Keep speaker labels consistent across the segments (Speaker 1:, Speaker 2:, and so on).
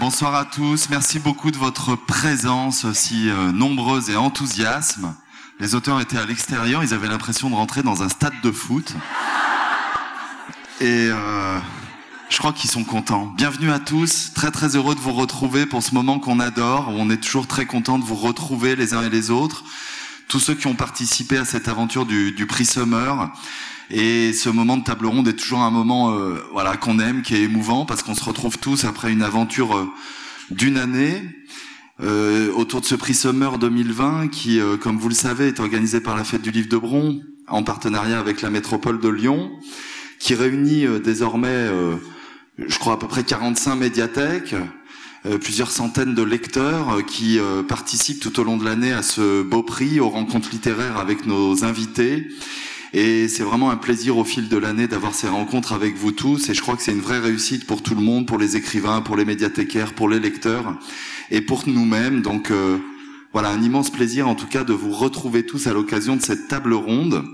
Speaker 1: Bonsoir à tous. Merci beaucoup de votre présence aussi euh, nombreuse et enthousiasme. Les auteurs étaient à l'extérieur, ils avaient l'impression de rentrer dans un stade de foot. Et euh, je crois qu'ils sont contents. Bienvenue à tous, très très heureux de vous retrouver pour ce moment qu'on adore, où on est toujours très content de vous retrouver les uns et les autres. Tous ceux qui ont participé à cette aventure du, du prix Summer. Et ce moment de table ronde est toujours un moment euh, voilà qu'on aime, qui est émouvant, parce qu'on se retrouve tous après une aventure euh, d'une année. Euh, autour de ce prix Summer 2020 qui, euh, comme vous le savez, est organisé par la Fête du Livre de Bron en partenariat avec la métropole de Lyon, qui réunit désormais, je crois, à peu près 45 médiathèques, plusieurs centaines de lecteurs qui participent tout au long de l'année à ce beau prix, aux rencontres littéraires avec nos invités. Et c'est vraiment un plaisir au fil de l'année d'avoir ces rencontres avec vous tous. Et je crois que c'est une vraie réussite pour tout le monde, pour les écrivains, pour les médiathécaires, pour les lecteurs et pour nous-mêmes. Donc euh, voilà, un immense plaisir en tout cas de vous retrouver tous à l'occasion de cette table ronde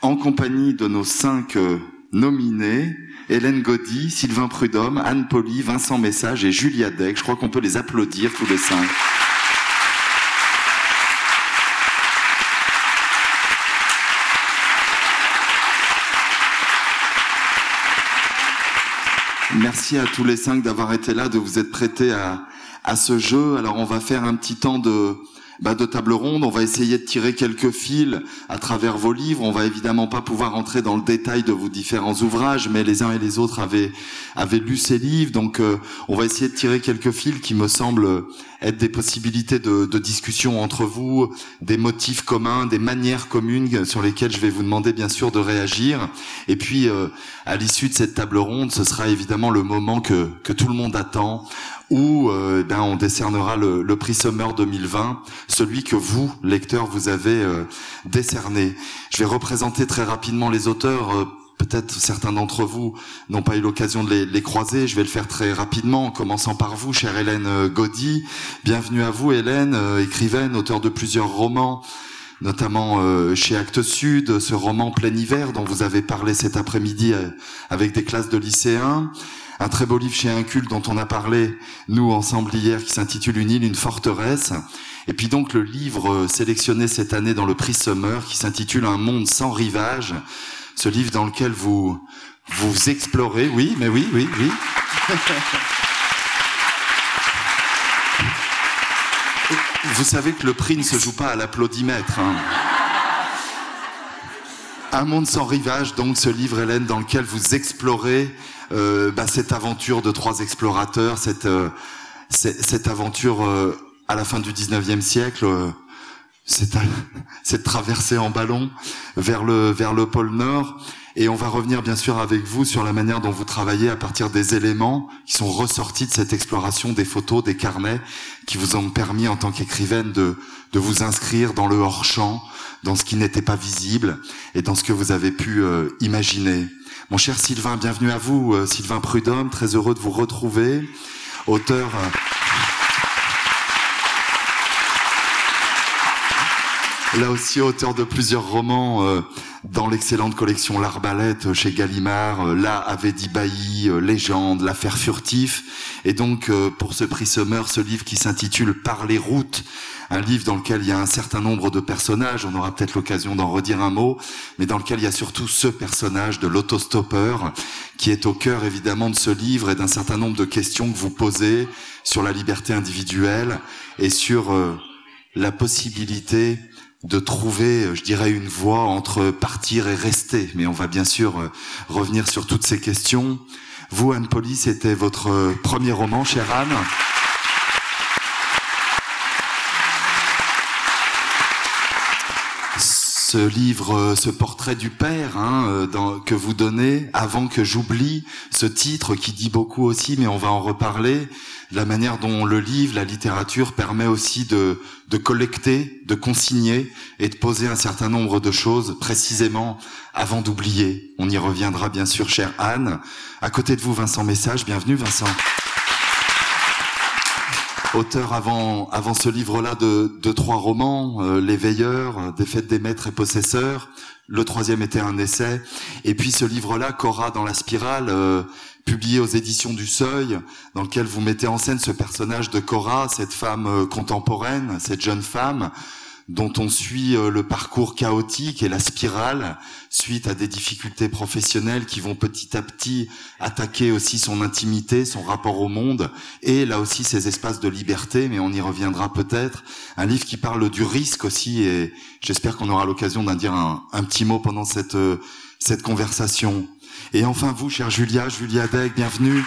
Speaker 1: en compagnie de nos cinq euh, nominés. Hélène Gaudy, Sylvain Prudhomme, Anne Poli, Vincent Message et Julia Deck. Je crois qu'on peut les applaudir tous les cinq. Merci à tous les cinq d'avoir été là, de vous être prêtés à, à ce jeu. Alors on va faire un petit temps de, bah, de table ronde. On va essayer de tirer quelques fils à travers vos livres. On va évidemment pas pouvoir entrer dans le détail de vos différents ouvrages, mais les uns et les autres avaient, avaient lu ces livres. Donc, euh, on va essayer de tirer quelques fils qui me semblent être des possibilités de, de, discussion entre vous, des motifs communs, des manières communes sur lesquelles je vais vous demander bien sûr de réagir. Et puis, euh, à l'issue de cette table ronde, ce sera évidemment le moment que, que tout le monde attend, où euh, ben, on décernera le, le, prix Summer 2020, celui que vous, lecteurs, vous avez euh, décerné. Je vais représenter très rapidement les auteurs. Euh, Peut-être certains d'entre vous n'ont pas eu l'occasion de les, les, croiser. Je vais le faire très rapidement, en commençant par vous, chère Hélène euh, Gaudy. Bienvenue à vous, Hélène, euh, écrivaine, auteur de plusieurs romans notamment euh, chez Actes Sud, ce roman Plein hiver dont vous avez parlé cet après-midi avec des classes de lycéens un très beau livre chez Incul dont on a parlé, nous, ensemble hier, qui s'intitule Une île, une forteresse. Et puis donc le livre euh, sélectionné cette année dans le prix Summer qui s'intitule Un monde sans rivage. Ce livre dans lequel vous, vous explorez, oui, mais oui, oui, oui. Vous savez que le prix ne se joue pas à l'applaudimètre. Hein. Un monde sans rivage, donc ce livre, Hélène, dans lequel vous explorez euh, bah, cette aventure de trois explorateurs, cette, euh, cette aventure euh, à la fin du 19e siècle, euh, cette, cette traversée en ballon vers le, vers le pôle Nord. Et on va revenir bien sûr avec vous sur la manière dont vous travaillez à partir des éléments qui sont ressortis de cette exploration, des photos, des carnets, qui vous ont permis en tant qu'écrivaine de, de vous inscrire dans le hors-champ, dans ce qui n'était pas visible et dans ce que vous avez pu euh, imaginer. Mon cher Sylvain, bienvenue à vous, euh, Sylvain Prudhomme, très heureux de vous retrouver, auteur. Euh, là aussi auteur de plusieurs romans euh, dans l'excellente collection L'Arbalète chez Gallimard, euh, là avait dit Bailly, euh, Légende, L'affaire furtif, et donc euh, pour ce prix Summer, ce livre qui s'intitule Par les routes, un livre dans lequel il y a un certain nombre de personnages, on aura peut-être l'occasion d'en redire un mot, mais dans lequel il y a surtout ce personnage de l'autostoppeur, qui est au cœur évidemment de ce livre et d'un certain nombre de questions que vous posez sur la liberté individuelle et sur euh, la possibilité de trouver, je dirais, une voie entre partir et rester. Mais on va bien sûr euh, revenir sur toutes ces questions. Vous, Anne Poli, c'était votre euh, premier roman, chère Anne. Ce livre, ce portrait du père hein, dans, que vous donnez, avant que j'oublie ce titre qui dit beaucoup aussi, mais on va en reparler, la manière dont le livre, la littérature permet aussi de, de collecter, de consigner et de poser un certain nombre de choses précisément avant d'oublier. On y reviendra bien sûr, chère Anne. À côté de vous, Vincent Message. Bienvenue, Vincent auteur avant, avant ce livre-là de, de trois romans, euh, Les Veilleurs, Des Fêtes des Maîtres et Possesseurs. Le troisième était un essai. Et puis ce livre-là, Cora dans la spirale, euh, publié aux éditions du Seuil, dans lequel vous mettez en scène ce personnage de Cora, cette femme euh, contemporaine, cette jeune femme, dont on suit euh, le parcours chaotique et la spirale suite à des difficultés professionnelles qui vont petit à petit attaquer aussi son intimité, son rapport au monde et là aussi ses espaces de liberté, mais on y reviendra peut-être. Un livre qui parle du risque aussi et j'espère qu'on aura l'occasion d'en dire un, petit mot pendant cette, euh, cette conversation. Et enfin vous, chère Julia, Julia Degg, bienvenue.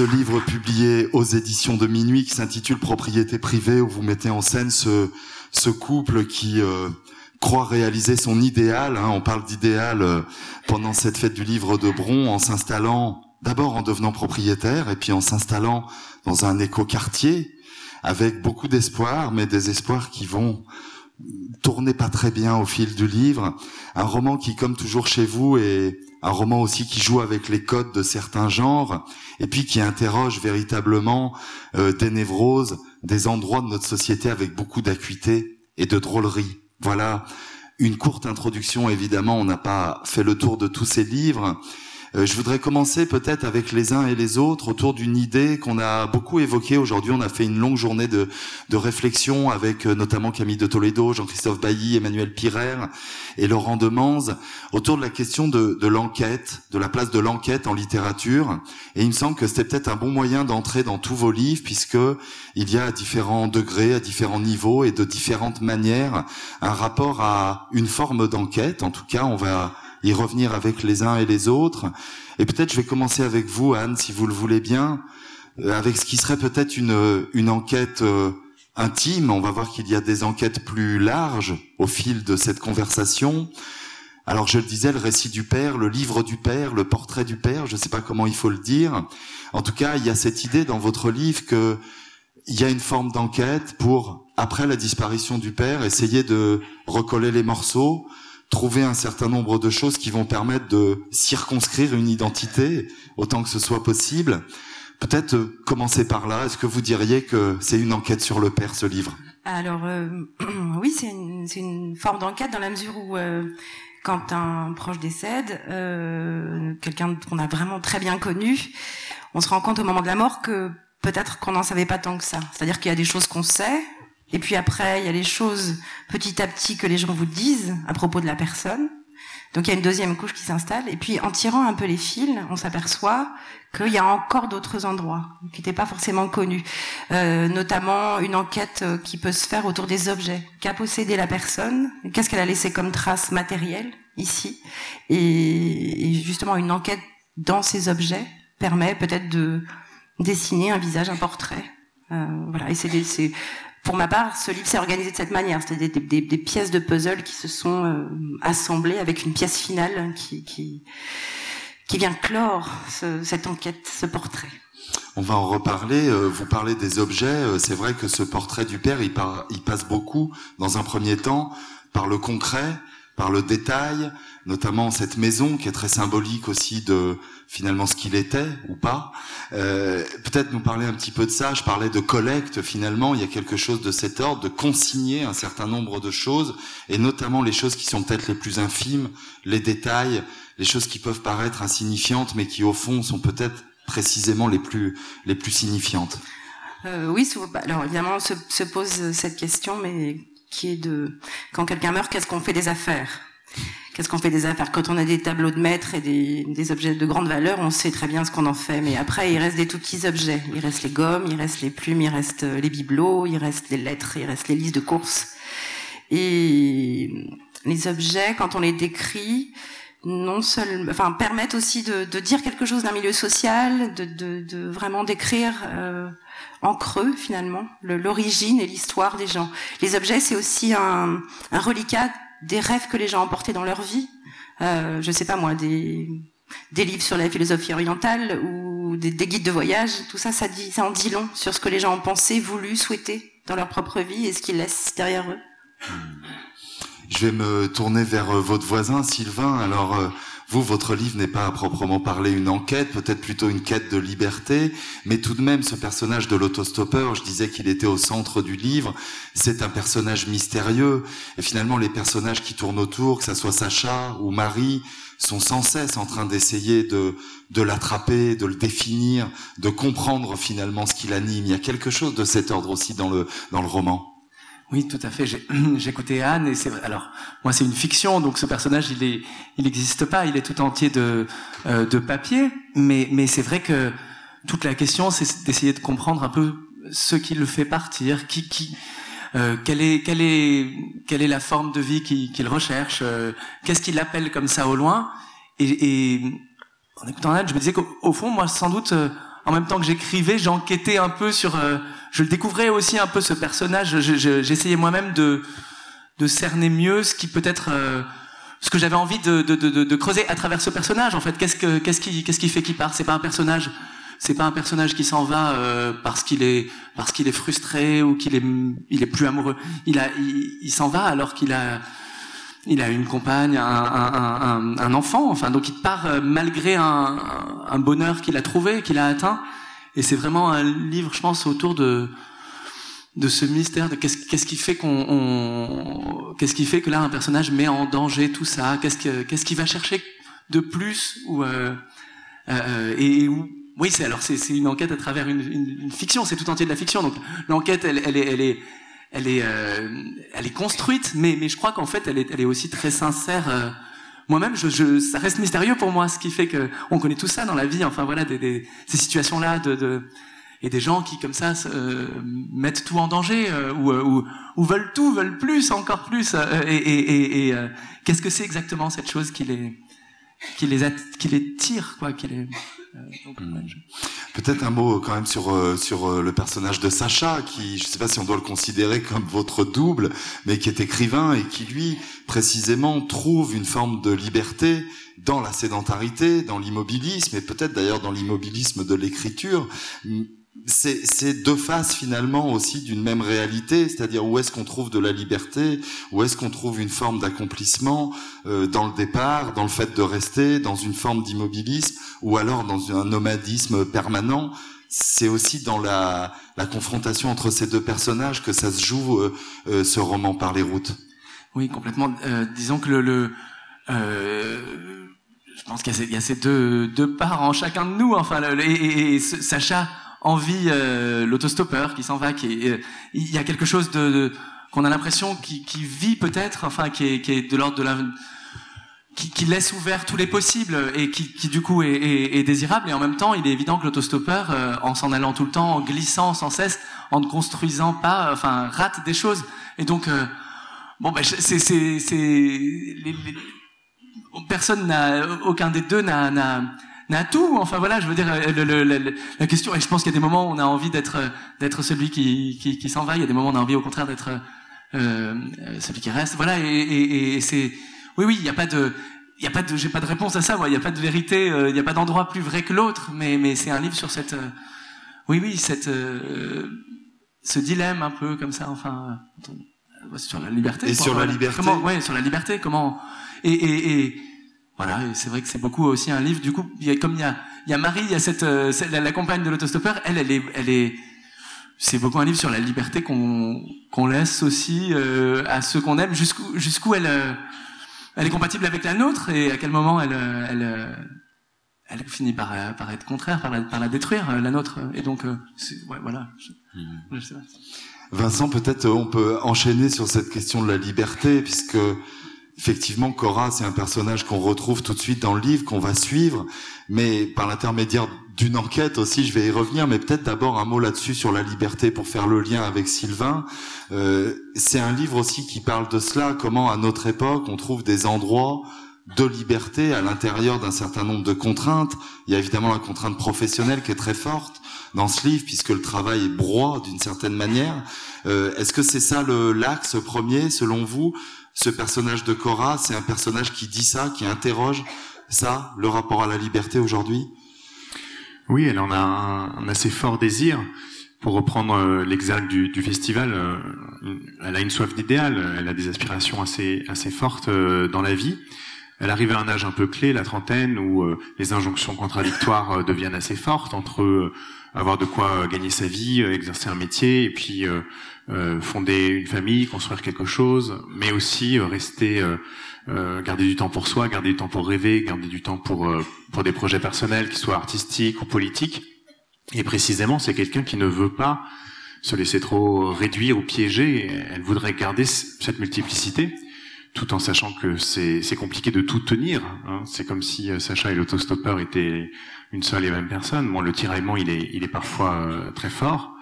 Speaker 1: Ce livre publié aux éditions de Minuit qui s'intitule Propriété privée où vous mettez en scène ce, couple qui euh, croit réaliser son idéal. Hein, on parle d'idéal euh, pendant cette fête du livre de Bron en s'installant d'abord en devenant propriétaire et puis en s'installant dans un éco-quartier avec beaucoup d'espoir, mais des espoirs qui vont tourner pas très bien au fil du livre. Un roman qui, comme toujours chez vous, est un roman aussi qui joue avec les codes de certains genres, et puis qui interroge véritablement euh, des névroses, des endroits de notre société avec beaucoup d'acuité et de drôlerie. Voilà une courte introduction, évidemment, on n'a pas fait le tour de tous ces livres, je voudrais commencer peut-être avec les uns et les autres autour d'une idée qu'on a beaucoup évoquée aujourd'hui. On a fait une longue journée de, de réflexion avec euh, notamment Camille de Toledo, Jean-Christophe Bailly, Emmanuel Pirer et Laurent Demanze autour de la question de, de l'enquête, de la place de l'enquête en littérature. Et il me semble que c'était peut-être un bon moyen d'entrer dans tous vos livres puisque il y a à différents degrés, à différents niveaux et de différentes manières un rapport à une forme d'enquête. En tout cas, on va y revenir avec les uns et les autres. Et peut-être je vais commencer avec vous, Anne, si vous le voulez bien, euh, avec ce qui serait peut-être une, une enquête euh, intime. On va voir qu'il y a des enquêtes plus larges au fil de cette conversation. Alors je le disais, le récit du père, le livre du père, le portrait du père, je ne sais pas comment il faut le dire. En tout cas, il y a cette idée dans votre livre que il y a une forme d'enquête pour, après la disparition du père, essayer de recoller les morceaux, trouver un certain nombre de choses qui vont permettre de circonscrire une identité autant que ce soit possible. Peut-être euh, commencer par là. Est-ce que vous diriez que c'est une enquête sur le père, ce livre?
Speaker 2: Alors euh, oui, c'est une, une, forme d'enquête dans la mesure où euh, quand un proche décède, quelqu'un qu'on a vraiment très bien connu, on se rend compte au moment de la mort que peut-être qu'on n'en savait pas tant que ça. C'est-à-dire qu'il y a des choses qu'on sait, et puis après, il y a les choses petit à petit que les gens vous disent à propos de la personne. Donc il y a une deuxième couche qui s'installe. Et puis en tirant un peu les fils, on s'aperçoit qu'il y a encore d'autres endroits qui n'étaient pas forcément connus. Euh, notamment une enquête qui peut se faire autour des objets. Qu'a possédé la personne Qu'est-ce qu'elle a laissé comme trace matérielle ici et, justement une enquête dans ces objets permet peut-être de dessiner un visage, un portrait. Euh, voilà, et c'est pour ma part, ce livre s'est organisé de cette manière. C'était des, pièces de puzzle qui se sont euh, assemblées avec une pièce finale qui, qui, vient clore ce, cette enquête, ce portrait.
Speaker 1: On va en reparler. Euh, vous parlez des objets. Euh, c'est vrai que ce portrait du père, il passe beaucoup, dans un premier temps, par le concret, par le détail, notamment cette maison qui est très symbolique aussi de finalement ce qu'il était ou pas. Euh, Peut-être nous parler un petit peu de ça. Je parlais de collecte finalement. Il y a quelque chose de cet ordre, de consigner un certain nombre de choses, et notamment les choses qui sont peut-être les plus infimes, les détails, les choses qui peuvent paraître insignifiantes, mais qui au fond sont peut-être précisément les plus les plus signifiantes.
Speaker 2: Euh, oui, bah, alors évidemment se, se pose cette question, mais qui est de quand quelqu'un meurt, qu'est-ce qu'on fait des affaires? Qu'est-ce qu'on fait des affaires Quand on a des tableaux de maître et des, objets de grande valeur, on sait très bien ce qu'on en fait. Mais après, il reste des tout petits objets. Il reste les gommes, il reste les plumes, il reste euh, les bibelots, il reste les lettres, il reste les listes de courses. Et les objets, quand on les décrit, non enfin, permettent aussi de, dire quelque chose d'un milieu social, de, vraiment décrire euh, en creux finalement l'origine et l'histoire des gens. Les objets, c'est aussi un reliquat des rêves que les gens ont portés dans leur vie. Euh, je sais pas moi, des, livres sur la philosophie orientale ou des, guides de voyage. Tout ça, ça, dit, ça en dit long sur ce que les gens ont pensé, voulu, souhaité dans leur propre vie et ce qu'ils laissent derrière eux.
Speaker 1: Je vais me tourner vers euh, votre voisin, Sylvain. Alors, euh, Vous, votre livre n'est pas à proprement parler une enquête, peut-être plutôt une quête de liberté, mais tout de même, ce personnage de l'autostoppeur, je disais qu'il était au centre du livre, c'est un personnage mystérieux, et finalement, les personnages qui tournent autour, que ça soit Sacha ou Marie, sont sans cesse en train d'essayer de, de l'attraper, de le définir, de comprendre finalement ce qui l'anime. Il y a quelque chose de cet ordre aussi dans le, dans le roman.
Speaker 3: Oui, tout à fait. J'ai écouté Anne et c'est. Alors, moi, c'est une fiction, donc ce personnage, il est, il n'existe pas. Il est tout entier de, euh, de papier. Mais, mais c'est vrai que toute la question, c'est d'essayer de comprendre un peu ce qui le fait partir, qui, qui, euh, quelle est, quelle est, quelle est la forme de vie qu'il recherche, euh, qu'est-ce qu'il appelle comme ça au loin. Et, et en écoutant Anne, je me disais qu'au fond, moi, sans doute, euh, en même temps que j'écrivais, j'enquêtais un peu sur euh, je le découvrais aussi un peu ce personnage. J'essayais moi-même de, de cerner mieux ce qui peut-être euh, ce que j'avais envie de, de, de, de, creuser à travers ce personnage. En fait, qu'est-ce que qu'est-ce qui qu'est-ce qui fait qu'il part? C'est pas un personnage. C'est pas un personnage qui s'en va euh, parce qu'il est parce qu'il est frustré ou qu'il est il est plus amoureux. Il a il, s'en va alors qu'il a il a une compagne, un, un, un, un, enfant. Enfin, donc il part euh, malgré un, un bonheur qu'il a trouvé, qu'il a atteint. Et c'est vraiment un livre, je pense, autour de de ce mystère de qu'est-ce qu'est-ce qui fait qu'on qu'est-ce qui fait que là un personnage met en danger tout ça? Qu'est-ce que qu'est-ce qu'il va chercher de plus ou euh, euh, et oui c'est alors c'est une enquête à travers une, fiction c'est tout entier de la fiction. Donc l'enquête elle elle est elle est elle est euh, elle est construite mais mais je crois qu'en fait elle est elle est aussi très sincère moi-même, je, je, ça reste mystérieux pour moi, ce qui fait que on connaît tout ça dans la vie. Enfin voilà, des, des, ces situations-là de, de, et des gens qui comme ça euh, mettent tout en danger euh, ou, euh, ou, ou, veulent tout, veulent plus, encore plus. Euh, et, et, et, qu'est-ce que c'est exactement cette chose qui les qui les qui les tire, quoi, qui les
Speaker 1: Hmm. Peut-être un mot quand même sur euh, sur euh, le personnage de Sacha, qui je ne sais pas si on doit le considérer comme votre double, mais qui est écrivain et qui lui précisément trouve une forme de liberté dans la sédentarité, dans l'immobilisme et peut-être d'ailleurs dans l'immobilisme de l'écriture c'est deux faces finalement aussi d'une même réalité, c'est-à-dire où est-ce qu'on trouve de la liberté, où est-ce qu'on trouve une forme d'accomplissement euh, dans le départ, dans le fait de rester, dans une forme d'immobilisme, ou alors dans un nomadisme permanent? C'est aussi dans la, confrontation entre ces deux personnages que ça se joue euh, euh, ce roman par les routes.
Speaker 3: Oui, complètement. Disons que le, je pense qu'il y, a ces deux, deux parts en chacun de nous. Enfin, et Sacha envie euh, l'autostoppeur qui s'en va, qui euh, il y a quelque chose de, de qu'on a l'impression qui, qui vit peut-être, enfin qui est, qui est de l'ordre de la qui, qui, laisse ouvert tous les possibles et qui, qui du coup est, est, est, désirable. Et en même temps il est évident que l'autostoppeur euh, en s'en allant tout le temps en glissant sans cesse en ne construisant pas enfin rate des choses. Et donc euh, bon ben c'est c'est c'est personne n'a aucun des deux n'a n'a tout. Enfin voilà, je veux dire, euh, le, le, la question. Et je pense qu'il y a des moments où on a envie d'être d'être celui qui, qui, qui s'en va. Il y a des moments où on a envie, au contraire, d'être euh, celui qui reste. Voilà. Et, et, et c'est oui, oui. Il n'y a pas de il y a pas de j'ai pas de réponse à ça. Moi, il n'y a pas de vérité. Euh, il n'y a pas d'endroit plus vrai que l'autre. Mais mais c'est un livre sur cette euh, oui, oui, cette ce dilemme un peu comme ça. Enfin sur la liberté.
Speaker 1: Et sur la liberté.
Speaker 3: Comment, ouais, sur la liberté. Comment et, et, et voilà, c'est vrai que c'est beaucoup aussi un livre. Du coup, il y a, comme il y a, il y a Marie, il y a cette, euh, la, compagne de l'autostoppeur. Elle, elle est, elle est, c'est beaucoup un livre sur la liberté qu'on qu'on laisse aussi euh, à ceux qu'on aime. Jusqu'où jusqu'où elle, euh, elle est compatible avec la nôtre et à quel moment elle, elle, elle finit par, par être contraire, par la, par la détruire la nôtre. Et donc, ouais, voilà. Je,
Speaker 1: je sais pas. Vincent, peut-être on peut enchaîner sur cette question de la liberté, puisque Effectivement, Cora, c'est un personnage qu'on retrouve tout de suite dans le livre, qu'on va suivre, mais par l'intermédiaire d'une enquête aussi, je vais y revenir, mais peut-être d'abord un mot là-dessus sur la liberté pour faire le lien avec Sylvain. Euh, c'est un livre aussi qui parle de cela, comment à notre époque on trouve des endroits de liberté à l'intérieur d'un certain nombre de contraintes. Il y a évidemment la contrainte professionnelle qui est très forte dans ce livre, puisque le travail est broie d'une certaine manière. Euh, Est-ce que c'est ça l'axe premier, selon vous? Ce personnage de Cora, c'est un personnage qui dit ça, qui interroge ça, le rapport à la liberté aujourd'hui?
Speaker 4: Oui, elle en a un, assez fort désir. Pour reprendre euh, l'exergue du, du, festival, euh, elle a une soif d'idéal, elle a des aspirations assez assez fortes euh, dans la vie. elle arrive à un âge un peu clé, la trentaine, où les injonctions contradictoires deviennent assez fortes entre avoir de quoi gagner sa vie, exercer un métier, et puis fonder une famille, construire quelque chose, mais aussi rester euh, garder du temps pour soi, garder du temps pour rêver, garder du temps pour euh, pour des projets personnels, qui soient artistiques ou politiques. Et précisément, c'est quelqu'un qui ne veut pas se laisser trop réduire ou piéger. Elle voudrait garder cette multiplicité, tout en sachant que c'est compliqué de tout tenir. Hein. C'est comme si euh, Sacha et l'autostoppeur étaient une seule et même personne. Bon, le tiraillement, il est il est parfois très fort.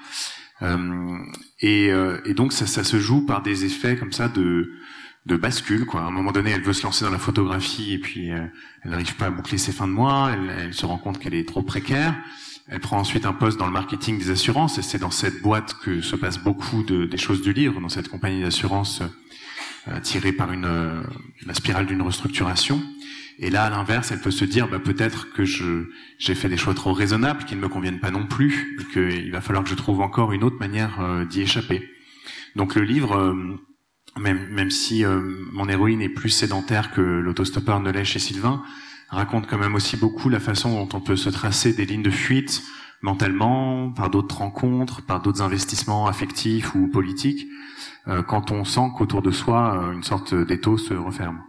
Speaker 4: Euh, et, et, donc ça, ça, se joue par des effets comme ça de de bascule. Quoi. À un moment donné, elle veut se lancer dans la photographie et puis euh, elle n'arrive pas à boucler ses fins de mois. Elle, se rend compte qu'elle est trop précaire. Elle prend ensuite un poste dans le marketing des assurances et c'est dans cette boîte que se passe beaucoup de, des choses du livre, dans cette compagnie d'assurance euh, tirée par une euh, la spirale d'une restructuration. Et là, à l'inverse, elle peut se dire bah, peut-être que j'ai fait des choix trop raisonnables qui ne me conviennent pas non plus et qu'il va falloir que je trouve encore une autre manière d'y échapper. Donc le livre même, même si euh, mon héroïne est plus sédentaire que l'autostoppeur ne l'est chez Sylvain, raconte quand même aussi beaucoup la façon dont on peut se tracer des lignes de fuite mentalement, par d'autres rencontres, par d'autres investissements affectifs ou politiques, euh, quand on sent qu'autour de soi, euh, une sorte d'étau se referme.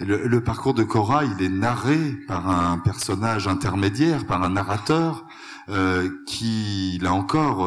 Speaker 1: Le, parcours de Cora, il est narré par un personnage intermédiaire, par un narrateur, euh, qui, là encore,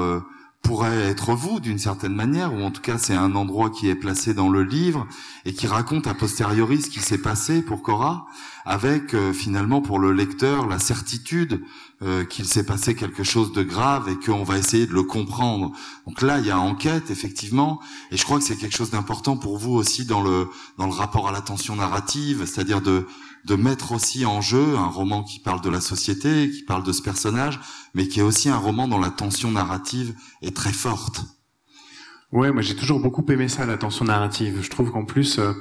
Speaker 1: pourrait être vous d'une certaine manière, ou en tout cas c'est un endroit qui est placé dans le livre et qui raconte a posteriori ce qui s'est passé pour Cora, avec euh, finalement pour le lecteur la certitude euh, qu'il s'est passé quelque chose de grave et qu'on va essayer de le comprendre. Donc là il y a enquête effectivement, et je crois que c'est quelque chose d'important pour vous aussi dans le dans le rapport à l'attention narrative, c'est-à-dire de de mettre aussi en jeu un roman qui parle de la société, qui parle de ce personnage, mais qui est aussi un roman dont la tension narrative est très forte.
Speaker 4: Ouais, moi j'ai toujours beaucoup aimé ça, la tension narrative. Je trouve qu'en plus, euh,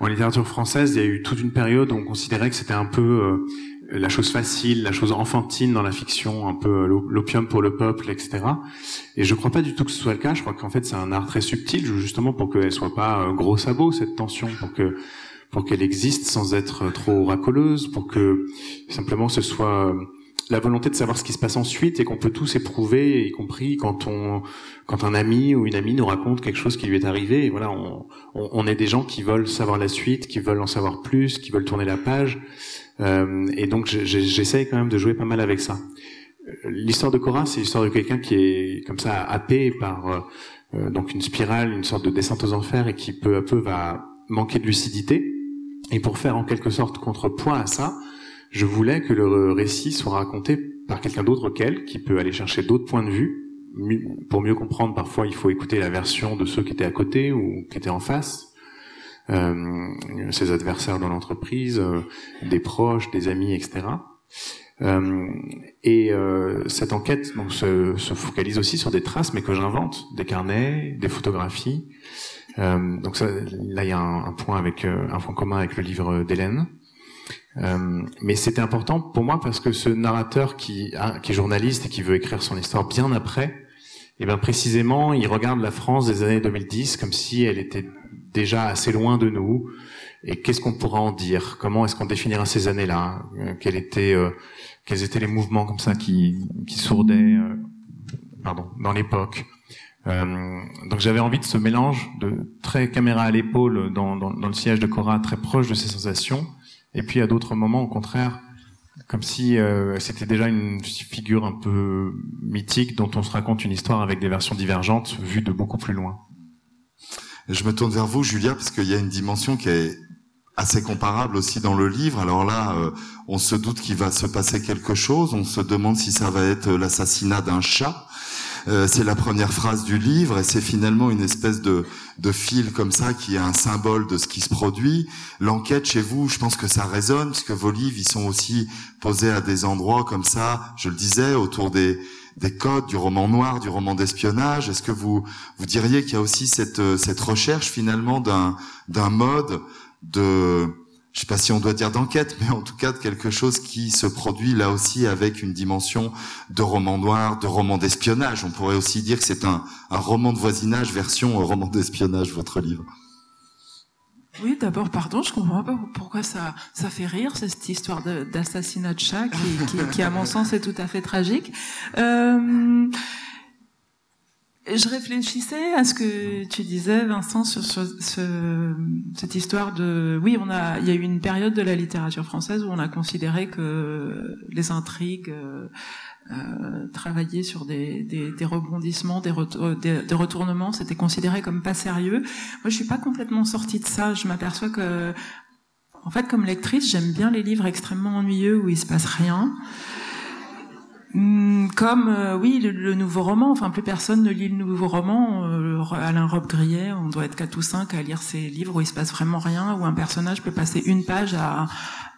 Speaker 4: en littérature française, il y a eu toute une période où on considérait que c'était un peu euh, la chose facile, la chose enfantine dans la fiction, un peu euh, l'opium pour le peuple, etc. Et je crois pas du tout que ce soit le cas. Je crois qu'en fait c'est un art très subtil, justement pour qu'elle soit pas gros sabot cette tension, pour que pour qu'elle existe sans être trop racoleuse, pour que simplement ce soit la volonté de savoir ce qui se passe ensuite et qu'on peut tous éprouver, y compris quand on, quand un ami ou une amie nous raconte quelque chose qui lui est arrivé. Voilà, on, on, est des gens qui veulent savoir la suite, qui veulent en savoir plus, qui veulent tourner la page. Euh, et donc j'essaye quand même de jouer pas mal avec ça. L'histoire de Cora, c'est l'histoire de quelqu'un qui est comme ça happé par euh, donc une spirale, une sorte de descente aux enfers et qui peu à peu va manquer de lucidité et pour faire en quelque sorte contrepoids à ça, je voulais que le récit soit raconté par quelqu'un d'autre qu'elle, qui peut aller chercher d'autres points de vue. Pour mieux comprendre, parfois, il faut écouter la version de ceux qui étaient à côté ou qui étaient en face. Euh, ses adversaires dans l'entreprise, euh, des proches, des amis, etc. Euh, et euh, cette enquête donc, se, se, focalise aussi sur des traces, mais que j'invente, des carnets, des photographies, euh, donc ça, là, il y a un, point avec euh, un point commun avec le livre d'Hélène. Euh, mais c'était important pour moi parce que ce narrateur qui, qui est journaliste et qui veut écrire son histoire bien après, et eh bien précisément, il regarde la France des années 2010 comme si elle était déjà assez loin de nous. Et qu'est-ce qu'on pourra en dire? Comment est-ce qu'on définira ces années-là? Quels étaient, quels étaient les mouvements comme ça qui, qui sourdaient, pardon, dans l'époque? Euh, donc j'avais envie de ce mélange de très caméra à l'épaule dans, dans, dans, le siège de Cora, très proche de ses sensations, et puis à d'autres moments, au contraire, comme si euh, c'était déjà une figure un peu mythique dont on se raconte une histoire avec des versions divergentes vues de beaucoup plus loin.
Speaker 1: Je me tourne vers vous, Julia, parce qu'il y a une dimension qui est assez comparable aussi dans le livre. Alors là, euh, on se doute qu'il va se passer quelque chose. On se demande si ça va être l'assassinat d'un chat. Euh, c'est la première phrase du livre et c'est finalement une espèce de, de fil comme ça qui est un symbole de ce qui se produit. L'enquête chez vous, je pense que ça résonne parce que vos livres, ils sont aussi posés à des endroits comme ça, je le disais, autour des, des codes du roman noir, du roman d'espionnage. Est-ce que vous, vous diriez qu'il y a aussi cette, cette recherche finalement d'un, d'un mode de je sais pas si on doit dire d'enquête, mais en tout cas de quelque chose qui se produit là aussi avec une dimension de roman noir, de roman d'espionnage. On pourrait aussi dire que c'est un, roman de voisinage version roman d'espionnage, votre livre.
Speaker 5: Oui, d'abord, pardon, je comprends pas pourquoi ça, fait rire, cette histoire d'assassinat de, chat qui, à mon sens, est tout à fait tragique. Euh, je réfléchissais à ce que tu disais, Vincent, sur, ce, cette histoire de, oui, on a, il y a eu une période de la littérature française où on a considéré que les intrigues, euh, euh, travailler sur des, des, des rebondissements, des, euh, des, retournements, c'était considéré comme pas sérieux. Moi, je suis pas complètement sortie de ça. Je m'aperçois que, en fait, comme lectrice, j'aime bien les livres extrêmement ennuyeux où il se passe rien. Hmm, comme euh, oui le, nouveau roman, enfin plus personne ne lit le nouveau roman. Alain Robe Grillet, on doit être quatre ou cinq à lire ces livres où il se passe vraiment rien, où un personnage peut passer une page à,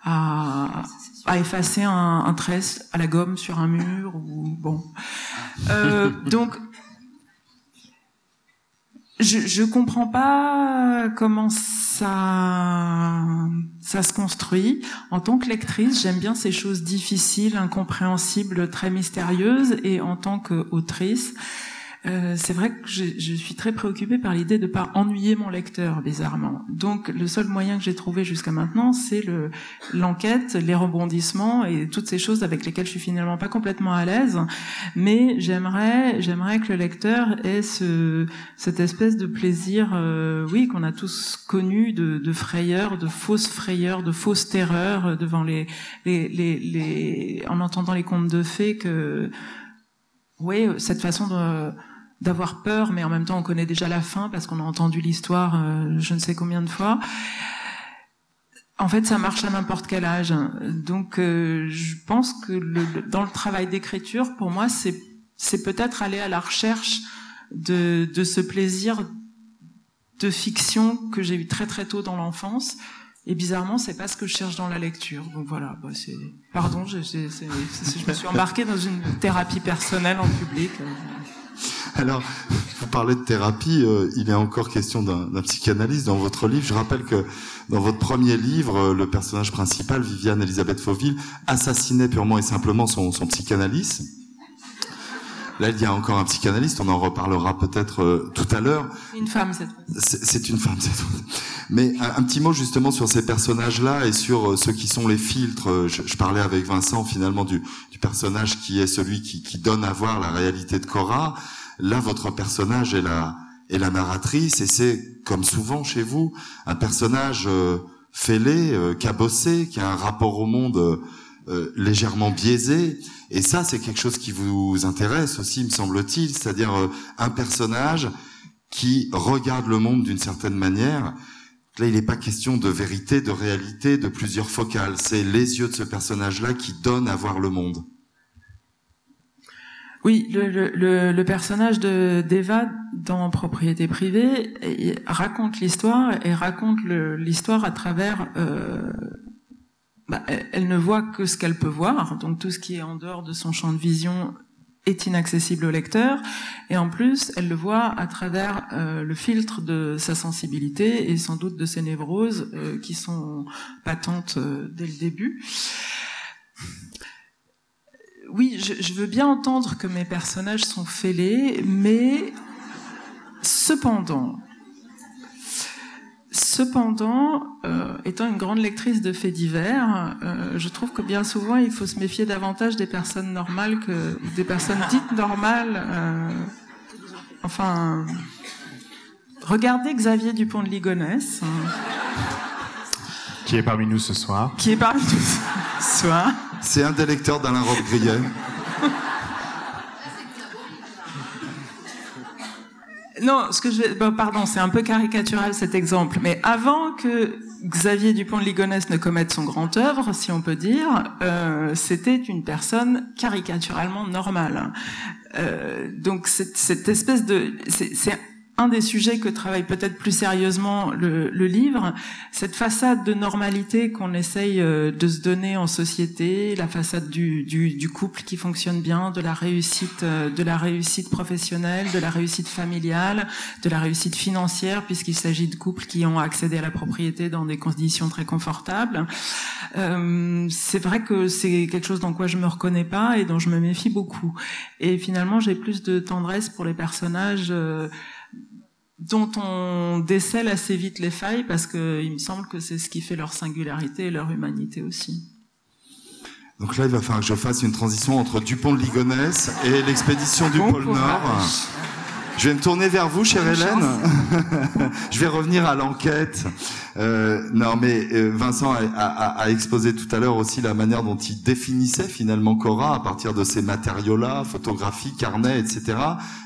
Speaker 5: à, effacer un, un à la gomme sur un mur ou bon. Euh, donc je, je comprends pas comment ça ça se construit. En tant que lectrice, j'aime bien ces choses difficiles, incompréhensibles, très mystérieuses, et en tant qu'autrice, euh, c'est vrai que je, je, suis très préoccupée par l'idée de pas ennuyer mon lecteur, bizarrement. Donc, le seul moyen que j'ai trouvé jusqu'à maintenant, c'est le l'enquête, les rebondissements et toutes ces choses avec lesquelles je suis finalement pas complètement à l'aise. Mais j'aimerais, j'aimerais que le lecteur ait ce cette espèce de plaisir, euh, oui, qu'on a tous connu de, de frayeur, de fausses frayeurs, de fausses terreurs devant les, les, les, les en entendant les contes de fées que oui, cette façon de d'avoir peur, mais en même temps on connaît déjà la fin parce qu'on a entendu l'histoire euh, je ne sais combien de fois. En fait, ça marche à n'importe quel âge. Donc, euh, je pense que le, dans le travail d'écriture, pour moi, c'est peut-être aller à la recherche de, de ce plaisir de fiction que j'ai eu très très tôt dans l'enfance. Et bizarrement, c'est pas ce que je cherche dans la lecture. Donc voilà, bah. Pardon, je, je me suis embarqué dans une thérapie personnelle en public.
Speaker 1: Alors, vous parlez de thérapie, euh, il est encore question d'un psychanalyste dans votre livre. Je rappelle que dans votre premier livre, euh, le personnage principal, Viviane Elisabeth Fauville, assassinait purement et simplement son, son psychanalyste. Là, il y a encore un psychanalyste, on en reparlera peut-être euh, tout à l'heure.
Speaker 5: Une femme, cette fois.
Speaker 1: C'est une femme, cette fois. Mais un, petit mot justement sur ces personnages-là et sur euh, ceux qui sont les filtres. Euh, je, je parlais avec Vincent finalement du, du, personnage qui est celui qui, qui, donne à voir la réalité de Cora. Là, votre personnage est la, est la narratrice et c'est, comme souvent chez vous, un personnage euh, fêlé, euh, cabossé, qui a un rapport au monde euh, légèrement biaisé. Et ça, c'est quelque chose qui vous intéresse aussi, me semble-t-il, c'est-à-dire euh, un personnage qui regarde le monde d'une certaine manière. Là, il n'est pas question de vérité, de réalité, de plusieurs focales. C'est les yeux de ce personnage-là qui donnent à voir le monde.
Speaker 5: Oui, le, le, le personnage de d'Eva dans Propriété privée raconte l'histoire et raconte l'histoire à travers euh, bah, elle ne voit que ce qu'elle peut voir, donc tout ce qui est en dehors de son champ de vision est inaccessible au lecteur, et en plus, elle le voit à travers euh, le filtre de sa sensibilité et sans doute de ses névroses euh, qui sont patentes dès le début. Oui, je, je, veux bien entendre que mes personnages sont fêlés, mais cependant, Cependant, euh, étant une grande lectrice de faits divers, euh, je trouve que bien souvent il faut se méfier davantage des personnes normales que des personnes dites normales. Euh, enfin, regardez Xavier Dupont de Ligonnès.
Speaker 4: Qui est parmi nous ce soir.
Speaker 5: Qui est parmi nous ce soir.
Speaker 1: C'est un des lecteurs d'Alain Robe-Grillet.
Speaker 5: Non, ce que je vais, bon, pardon, c'est un peu caricatural cet exemple, mais avant que Xavier Dupont de Ligonnès ne commette son grand œuvre, si on peut dire, euh, c'était une personne caricaturalement normale. Euh, donc cette, cette espèce de, c'est un des sujets que travaille peut-être plus sérieusement le, le, livre, cette façade de normalité qu'on essaye euh, de se donner en société, la façade du, du, du, couple qui fonctionne bien, de la réussite, euh, de la réussite professionnelle, de la réussite familiale, de la réussite financière, puisqu'il s'agit de couples qui ont accédé à la propriété dans des conditions très confortables. Euh, c'est vrai que c'est quelque chose dans quoi je me reconnais pas et dont je me méfie beaucoup. Et finalement, j'ai plus de tendresse pour les personnages. Euh, dont on décèle assez vite les failles parce que il me semble que c'est ce qui fait leur singularité et leur humanité aussi.
Speaker 1: Donc là, il va falloir que je fasse une transition entre Dupont de Ligonnès et l'expédition du pôle Nord. Je vais me tourner vers vous, chère Hélène. je vais revenir à l'enquête. Euh, non, mais euh, Vincent a, a, a, exposé tout à l'heure aussi la manière dont il définissait finalement Cora à partir de ces matériaux-là, photographies, carnets, etc.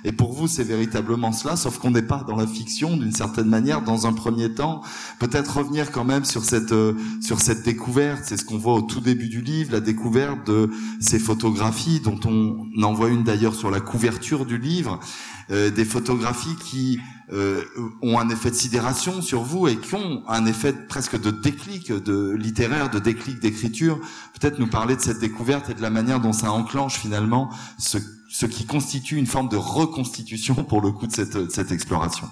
Speaker 1: Et pour vous, c'est véritablement cela, sauf qu'on n'est pas dans la fiction d'une certaine manière. Dans un premier temps, peut-être revenir quand même sur cette euh, sur cette découverte. C'est ce qu'on voit au tout début du livre, la découverte de ces photographies dont on en voit une d'ailleurs sur la couverture du livre. Euh, des photographies qui euh, ont un effet de sidération sur vous et qui ont un effet presque de déclic de littéraire, de déclic d'écriture. Peut-être nous parler de cette découverte et de la manière dont ça enclenche finalement ce, qui constitue une forme de reconstitution pour le coup de cette, de cette exploration.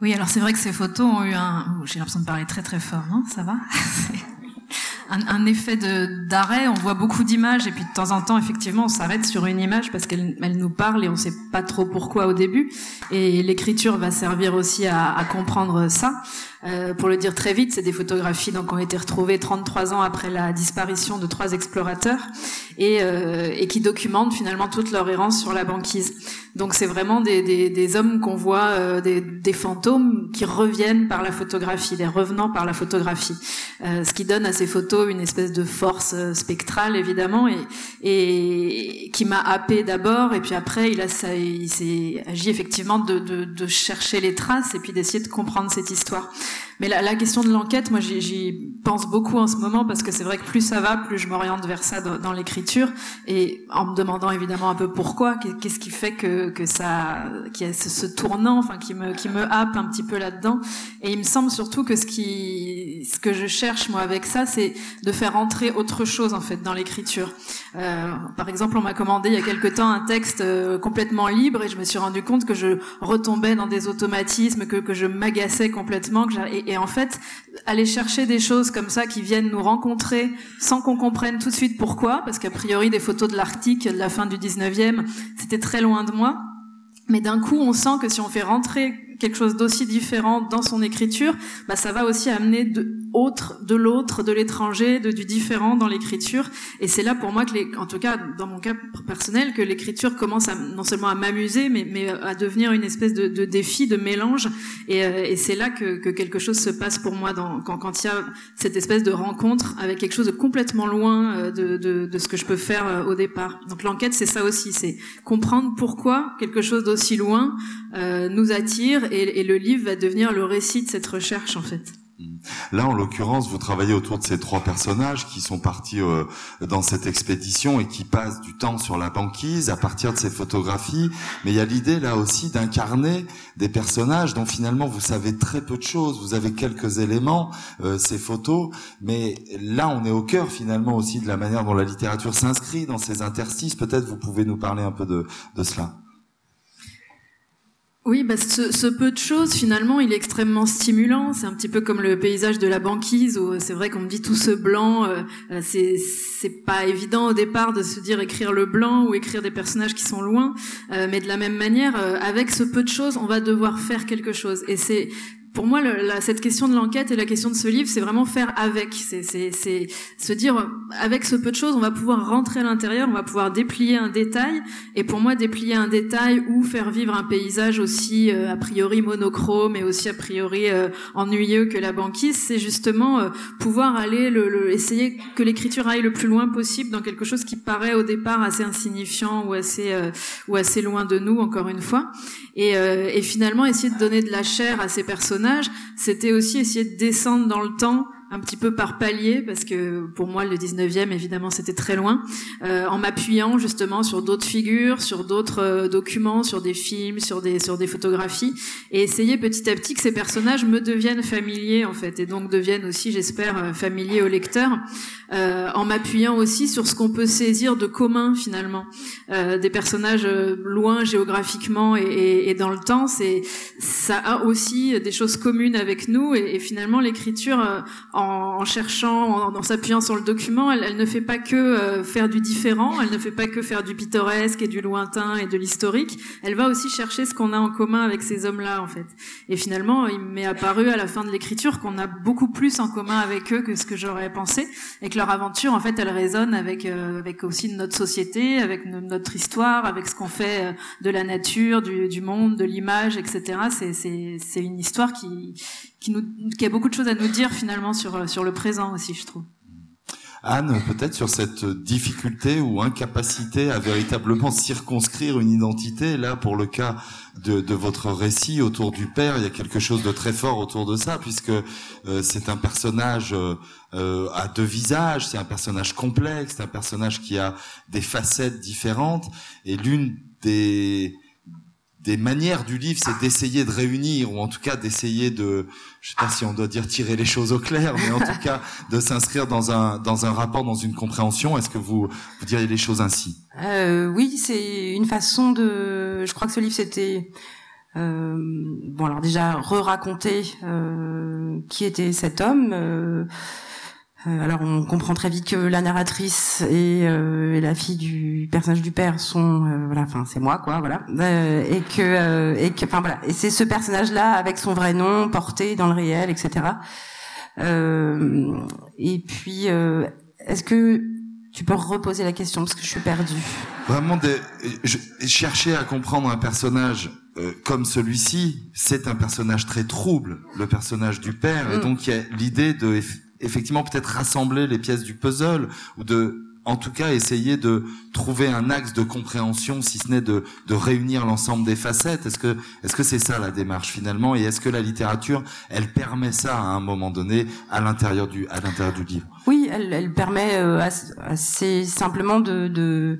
Speaker 6: Oui, alors c'est vrai que ces photos ont eu un... J'ai l'impression de parler très très fort, non? Ça va? un, effet d'arrêt. On voit beaucoup d'images et puis de temps en temps, effectivement, on s'arrête sur une image parce qu'elle elle nous parle et on sait pas trop pourquoi au début. Et l'écriture va servir aussi à, comprendre ça. Euh, pour le dire très vite, c'est des photographies donc ont été retrouvées 33 ans après la disparition de trois explorateurs et, euh, et qui documentent finalement toute leur errance sur la banquise. Donc c'est vraiment des, hommes qu'on voit, euh, des, des, fantômes qui reviennent par la photographie, des revenants par la photographie, ce qui donne à ces photos une espèce de force euh, spectrale évidemment et, qui m'a happé d'abord et puis après il a il s'est agi effectivement de, chercher les traces et puis d'essayer de comprendre cette histoire. Mais la, question de l'enquête, moi j'y pense beaucoup en ce moment parce que c'est vrai que plus ça va, plus je m'oriente vers ça dans, dans l'écriture et en me demandant évidemment un peu pourquoi, qu'est-ce qui fait que, que ça, qu'il y a ce, ce, tournant, enfin qui me qui me happe un petit peu là-dedans. Et il me semble surtout que ce qui, ce que je cherche moi avec ça, c'est de faire entrer autre chose en fait dans l'écriture. Euh, par exemple, on m'a commandé il y a quelque temps un texte euh, complètement libre et je me suis rendu compte que je retombais dans des automatismes, que que je m'agaçais complètement, que et, et en fait, aller chercher des choses comme ça qui viennent nous rencontrer sans qu'on comprenne tout de suite pourquoi, parce qu'a priori des photos de l'Arctique de la fin du 19e, c'était très loin de moi. Mais d'un coup, on sent que si on fait rentrer quelque chose d'aussi différent dans son écriture, bah, ça va aussi amener de autre, de l'autre, de l'étranger, de du différent dans l'écriture. Et c'est là pour moi que, les, en tout cas dans mon cas personnel, que l'écriture commence à, non seulement à m'amuser, mais, mais à devenir une espèce de, de défi, de mélange. Et, euh, et c'est là que, que, quelque chose se passe pour moi dans, quand, quand il y a cette espèce de rencontre avec quelque chose de complètement loin euh, de, de, de ce que je peux faire euh, au départ. Donc l'enquête, c'est ça aussi, c'est comprendre pourquoi quelque chose d'aussi loin euh, nous attire et, et le livre va devenir le récit de cette recherche en fait.
Speaker 1: Là, en l'occurrence, vous travaillez autour de ces trois personnages qui sont partis euh, dans cette expédition et qui passent du temps sur la banquise à partir de ces photographies. Mais il y a l'idée là aussi d'incarner des personnages dont finalement vous savez très peu de choses. Vous avez quelques éléments, euh, ces photos, mais là, on est au cœur finalement aussi de la manière dont la littérature s'inscrit dans ces interstices. Peut-être vous pouvez nous parler un peu de, de cela.
Speaker 6: Oui, bah ce, ce, peu de choses, finalement, il est extrêmement stimulant. C'est un petit peu comme le paysage de la banquise, où c'est vrai qu'on me dit tout ce blanc, euh, c'est c'est pas évident au départ de se dire écrire le blanc ou écrire des personnages qui sont loin, euh, mais de la même manière, euh, avec ce peu de choses, on va devoir faire quelque chose. Et c'est pour moi, le, la, cette question de l'enquête et la question de ce livre, c'est vraiment faire avec. C'est se dire, avec ce peu de choses, on va pouvoir rentrer à l'intérieur, on va pouvoir déplier un détail. Et pour moi, déplier un détail ou faire vivre un paysage aussi euh, a priori monochrome et aussi a priori euh, ennuyeux que la banquise, c'est justement euh, pouvoir aller, le, le, essayer que l'écriture aille le plus loin possible dans quelque chose qui paraît au départ assez insignifiant ou assez euh, ou assez loin de nous, encore une fois. Et, euh, et finalement, essayer de donner de la chair à ces personnages c'était aussi essayer de descendre dans le temps un petit peu par palier parce que pour moi le 19e évidemment c'était très loin euh, en m'appuyant justement sur d'autres figures sur d'autres euh, documents sur des films sur des sur des photographies et essayer petit à petit que ces personnages me deviennent familiers en fait et donc deviennent aussi j'espère euh, familiers au lecteur euh, en m'appuyant aussi sur ce qu'on peut saisir de commun finalement euh, des personnages loin géographiquement et, et, et dans le temps. C'est ça a aussi des choses communes avec nous et, et finalement l'écriture en, cherchant, en, s'appuyant sur le document, elle, ne fait pas que euh, faire du différent, elle ne fait pas que faire du pittoresque et du lointain et de l'historique, elle va aussi chercher ce qu'on a en commun avec ces hommes-là, en fait. Et finalement, il m'est apparu à la fin de l'écriture qu'on a beaucoup plus en commun avec eux que ce que j'aurais pensé, et que leur aventure, en fait, elle résonne avec, euh, avec aussi notre société, avec notre histoire, avec ce qu'on fait euh, de la nature, du, du monde, de l'image, etc. C'est une histoire qui, qui, nous, qui a beaucoup de choses à nous dire finalement sur, sur le présent aussi, je trouve.
Speaker 1: Anne, peut-être sur cette difficulté ou incapacité à véritablement circonscrire une identité. Là, pour le cas de, de, votre récit autour du père, il y a quelque chose de très fort autour de ça, puisque euh, c'est un personnage euh, à deux visages, c'est un personnage complexe, c'est un personnage qui a des facettes différentes, et l'une des des manières du livre, c'est d'essayer de réunir, ou en tout cas d'essayer de, je sais pas si on doit dire tirer les choses au clair, mais en tout cas de s'inscrire dans un dans un rapport, dans une compréhension. Est-ce que vous vous diriez les choses ainsi?
Speaker 2: Euh, Oui, c'est une façon de. Je crois que ce livre c'était euh, bon alors déjà re-raconter euh, qui était cet homme. Euh, euh, alors on comprend très vite que la narratrice et, euh, la fille du personnage du père sont euh, voilà enfin c'est moi quoi voilà. Et que et que enfin voilà. Et c'est ce personnage là avec son vrai nom porté dans le réel etc et puis est-ce que tu peux reposer la question parce que je suis perdue.
Speaker 1: Vraiment je, chercher à comprendre un personnage comme celui-ci c'est un personnage très trouble le personnage du père. Et mm. donc il y a l'idée de effectivement peut-être rassembler les pièces du puzzle ou de en tout cas essayer de trouver un axe de compréhension, si ce n'est de, de réunir l'ensemble des facettes. Est-ce que est-ce que c'est ça la démarche finalement? Et est-ce que la littérature, elle permet ça à un moment donné à l'intérieur du à l'intérieur du livre?
Speaker 2: Oui, elle, elle permet euh, assez simplement de, de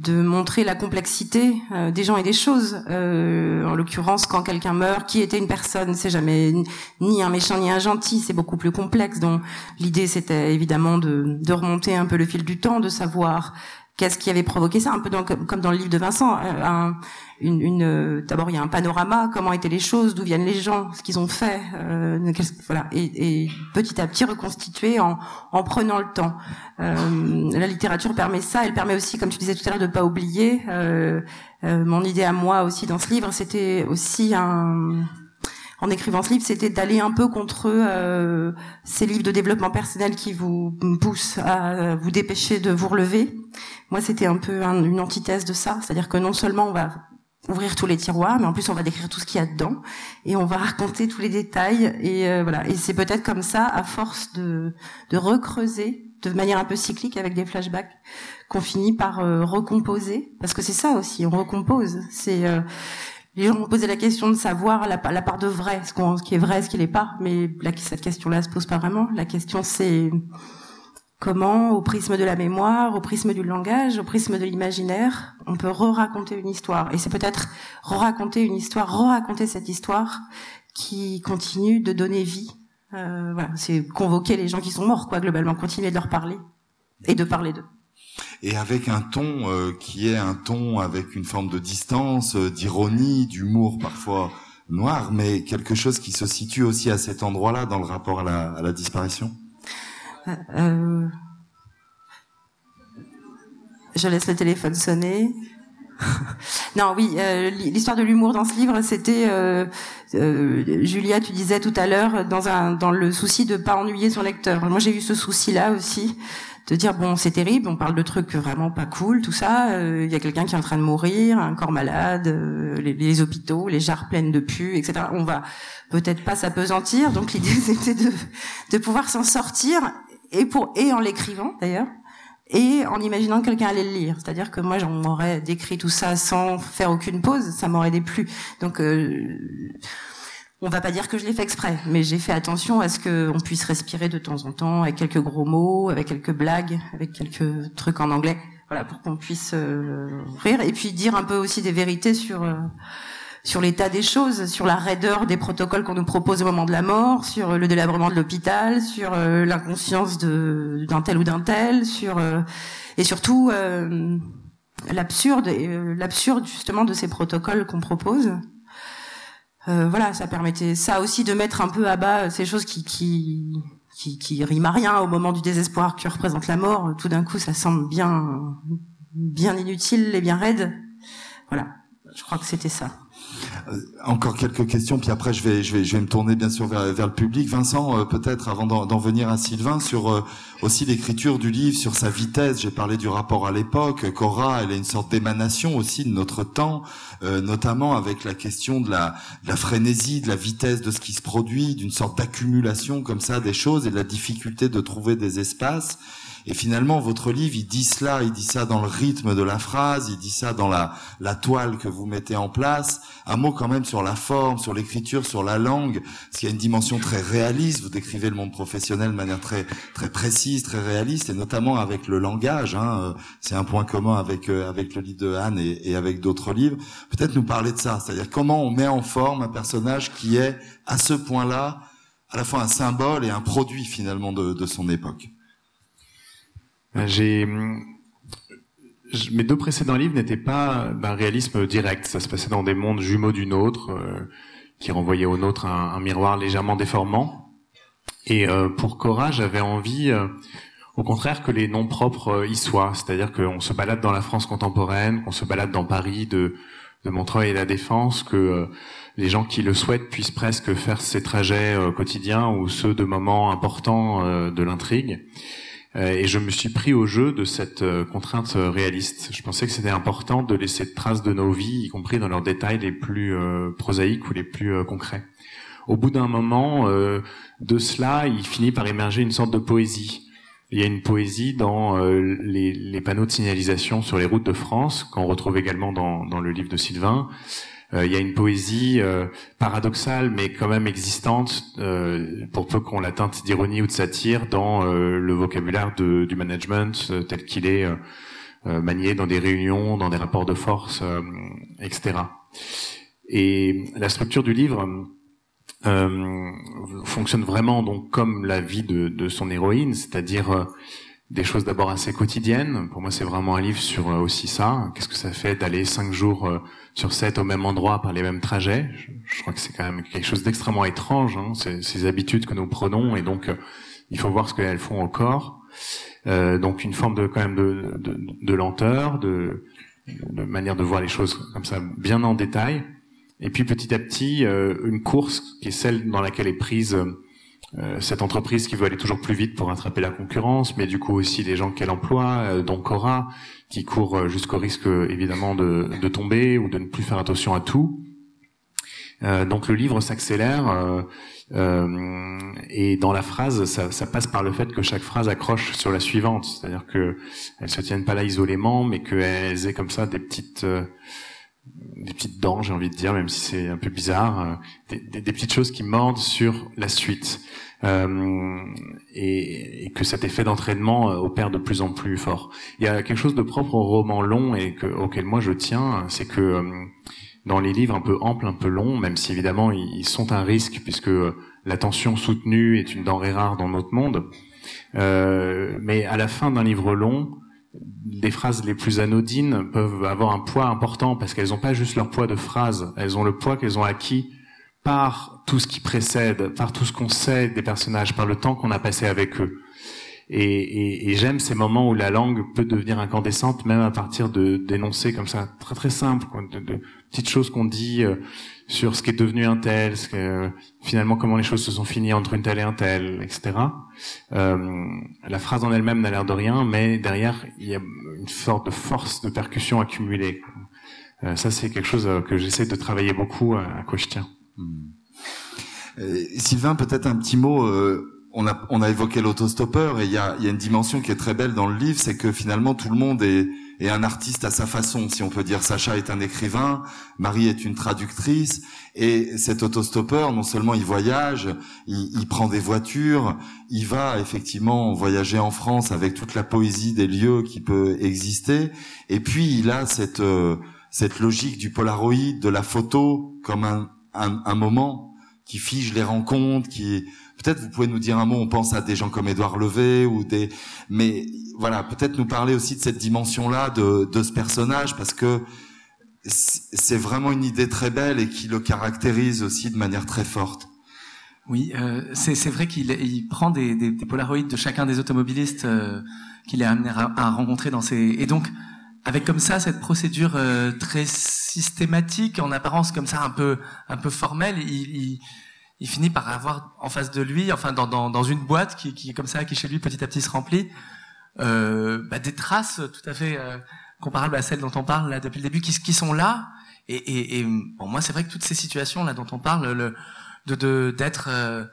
Speaker 2: de montrer la complexité euh, des gens et des choses. Euh, en l'occurrence, quand quelqu'un meurt, qui était une personne, c'est jamais ni un méchant ni un gentil, c'est beaucoup plus complexe. Donc l'idée, c'était évidemment de, de, remonter un peu le fil du temps, de savoir qu'est-ce qui avait provoqué ça, un peu comme dans le livre de Vincent. Euh, un, une, une euh, d'abord il y a un panorama, comment étaient les choses, d'où viennent les gens, ce qu'ils ont fait, euh, voilà, et, et, petit à petit reconstituer en, en prenant le temps. Euh, la littérature permet ça, elle permet aussi, comme tu disais tout à l'heure, de pas oublier. Euh, euh, mon idée à moi aussi dans ce livre, c'était aussi un en écrivant ce livre, c'était d'aller un peu contre euh, ces livres de développement personnel qui vous poussent à vous dépêcher de vous relever. Moi, c'était un peu une antithèse de ça, c'est-à-dire que non seulement on va ouvrir tous les tiroirs, mais en plus on va décrire tout ce qu'il y a dedans et on va raconter tous les détails et euh, voilà. Et c'est peut-être comme ça, à force de, de recreuser de manière un peu cyclique avec des flashbacks, qu'on finit par euh, recomposer, parce que c'est ça aussi, on recompose. C'est euh, les gens ont posé la question de savoir la, part de vrai, ce, ce qui est vrai, ce qui n'est pas, mais cette question-là se pose pas vraiment. La question c'est Comment, au prisme de la mémoire, au prisme du langage, au prisme de l'imaginaire, on peut re-raconter une histoire. Et c'est peut-être re-raconter une histoire, re-raconter cette histoire qui continue de donner vie. Euh, voilà, c'est convoquer les gens qui sont morts, quoi, globalement, continuer de leur parler et de parler d'eux.
Speaker 1: Et avec un ton euh, qui est un ton avec une forme de distance, euh, d'ironie, d'humour parfois noir, mais quelque chose qui se situe aussi à cet endroit-là dans le rapport à la, à la disparition. Euh,
Speaker 2: je laisse le téléphone sonner. non, oui, euh, l'histoire de l'humour dans ce livre, c'était euh, Julia, tu disais tout à l'heure, dans dans le souci de pas ennuyer son lecteur. Moi, j'ai eu ce souci-là aussi, de dire bon, c'est terrible, on parle de trucs vraiment pas cool, tout ça. Il y a quelqu'un qui est en train de mourir, un corps malade, les, les, hôpitaux, les jarres pleines de pus, etc. On va peut-être pas s'apesantir. Donc l'idée, c'était de de pouvoir s'en sortir et pour et en l'écrivant d'ailleurs et en imaginant que quelqu'un allait le lire. C'est-à-dire que moi, j'en aurais décrit tout ça sans faire aucune pause, ça m'aurait déplu. Donc, euh, on va pas dire que je l'ai fait exprès, mais j'ai fait attention à ce qu'on puisse respirer de temps en temps avec quelques gros mots, avec quelques blagues, avec quelques trucs en anglais, voilà, pour qu'on puisse euh, rire et puis dire un peu aussi des vérités sur euh, sur l'état des choses, sur la raideur des protocoles qu'on nous propose au moment de la mort, sur le délabrement de l'hôpital, sur euh, l'inconscience d'un tel ou d'un tel, sur euh, et surtout euh, l'absurde l'absurde justement de ces protocoles qu'on propose. Voilà, ça permettait ça aussi de mettre un peu à bas ces choses qui qui qui, qui rime à rien au moment du désespoir que représente la mort. Tout d'un coup, ça semble bien, bien inutile et bien raide. Voilà, je crois que c'était ça.
Speaker 1: Euh, encore quelques questions, puis après je vais, je vais, je vais me tourner bien sûr vers, vers le public. Vincent, euh, peut-être avant d'en venir à Sylvain, sur euh, aussi l'écriture du livre, sur sa vitesse. J'ai parlé du rapport à l'époque. Cora, elle est une sorte d'émanation aussi de notre temps, notamment avec la question de la, de la frénésie, de la vitesse de ce qui se produit, d'une sorte d'accumulation comme ça des choses et de la difficulté de trouver des espaces. Et finalement, votre livre, il dit cela, il dit ça dans le rythme de la phrase, il dit ça dans la, la toile que vous mettez en place. Un mot quand même sur la forme, sur l'écriture, sur la langue, parce qu'il y a une dimension très réaliste. Vous décrivez le monde professionnel de manière très très précise, très réaliste, et notamment avec le langage. Hein. C'est un point commun avec euh, avec le livre de Anne et, et avec d'autres livres. Peut-être nous parler de ça, c'est-à-dire comment on met en forme un personnage qui est à ce point-là à la fois un symbole et un produit finalement de, de son époque.
Speaker 4: Euh, j'ai mes deux précédents livres n'étaient pas d'un réalisme direct. Ça se passait dans des mondes jumeaux d'une autre, euh, qui renvoyaient au nôtre un, un, miroir légèrement déformant. Et euh, pour Cora, j'avais envie, au contraire, que les noms propres y soient. C'est-à-dire qu'on se balade dans la France contemporaine, qu'on se balade dans Paris de, de Montreuil et la Défense, que les gens qui le souhaitent puissent presque faire ces trajets quotidiens ou ceux de moments importants de l'intrigue. Euh, et je me suis pris au jeu de cette euh, contrainte euh, réaliste. Je pensais que c'était important de laisser de traces de nos vies, y compris dans leurs détails les plus prosaïques ou les plus concrets. Au bout d'un moment de cela, il finit par émerger une sorte de poésie. Il y a une poésie dans les, panneaux de signalisation sur les routes de France, qu'on retrouve également dans le livre de Sylvain. Euh, il y a une poésie euh, paradoxale, mais quand même existante, euh, pour peu qu'on la teinte d'ironie ou de satire, dans le vocabulaire de, du management tel qu'il est manié dans des réunions, dans des rapports de force, etc. Et la structure du livre euh, fonctionne vraiment donc comme la vie de, de son héroïne, c'est-à-dire des choses d'abord assez quotidiennes. Pour moi, c'est vraiment un livre sur aussi ça. Qu'est-ce que ça fait d'aller cinq jours sur sept au même endroit par les mêmes trajets. Je, crois que c'est quand même quelque chose d'extrêmement étrange, hein, ces, habitudes que nous prenons, et donc euh, il faut voir ce qu'elles font au corps. Euh, donc une forme de quand même de, de, de lenteur, de, de, manière de voir les choses comme ça bien en détail. Et puis petit à petit, euh, une course qui est celle dans laquelle est prise euh, cette entreprise qui veut aller toujours plus vite pour rattraper la concurrence, mais du coup aussi les gens qu'elle emploie, euh, dont Cora, qui court euh, jusqu'au risque évidemment de, tomber ou de ne plus faire attention à tout. donc le livre s'accélère et dans la phrase, ça, ça, passe par le fait que chaque phrase accroche sur la suivante, c'est-à-dire que elles se tiennent pas là isolément, mais qu'elles aient comme ça des petites des petites dents, j'ai envie de dire, même si c'est un peu bizarre, des, des, petites choses qui mordent sur la suite. Euh, et, que cet effet d'entraînement euh, opère de plus en plus fort. Il y a quelque chose de propre au roman long et que, auquel moi je tiens, c'est que euh, dans les livres un peu amples, un peu longs, même si évidemment ils sont un risque puisque l'attention soutenue est une denrée rare dans notre monde, euh, mais à la fin d'un livre long, les phrases les plus anodines peuvent avoir un poids important parce qu'elles n'ont pas juste leur poids de phrase, elles ont le poids qu'elles ont acquis par tout ce qui précède, par tout ce qu'on sait des personnages, par le temps qu'on a passé avec eux. Et, et, et j'aime ces moments où la langue peut devenir incandescente, même à partir de d'énoncés comme ça, très très simples, de, de, petites choses qu'on dit euh, sur ce qui est devenu un tel, ce que, finalement comment les choses se sont finies entre une telle et un tel, etc. Euh, la phrase en elle-même n'a l'air de rien, mais derrière il y a une sorte de force de percussion accumulée. Euh, ça c'est quelque chose euh, que j'essaie de travailler beaucoup à, à quoi je tiens.
Speaker 1: Euh, Sylvain, peut-être un petit mot. On a, on a évoqué l'autostoppeur et il y a, y a, une dimension qui est très belle dans le livre, c'est que finalement tout le monde est, est, un artiste à sa façon, si on peut dire. Sacha est un écrivain, Marie est une traductrice, et cet autostoppeur, non seulement il voyage, il, il, prend des voitures, il va effectivement voyager en France avec toute la poésie des lieux qui peut exister, et puis il a cette, euh, cette logique du polaroid, de la photo comme un, un, un moment qui fige les rencontres, qui peut-être vous pouvez nous dire un mot. On pense à des gens comme Édouard Levé ou des, mais voilà, peut-être nous parler aussi de cette dimension-là de, de ce personnage parce que c'est vraiment une idée très belle et qui le caractérise aussi de manière très forte.
Speaker 3: Oui, euh, c'est vrai qu'il il prend des, des, des, polaroïdes de chacun des automobilistes euh, qu'il est amené à, à, rencontrer dans ses... Et donc, avec comme ça cette procédure euh, très systématique, en apparence comme ça un peu un peu formelle, il, il, il, finit par avoir en face de lui, enfin dans, dans, dans une boîte qui, qui comme ça, qui chez lui petit à petit se remplit, euh, bah, des traces tout à fait euh, comparables à celles dont on parle là depuis le début, qui, qui sont là. Et, et, et bon, moi, c'est vrai que toutes ces situations là dont on parle, le, de d'être euh,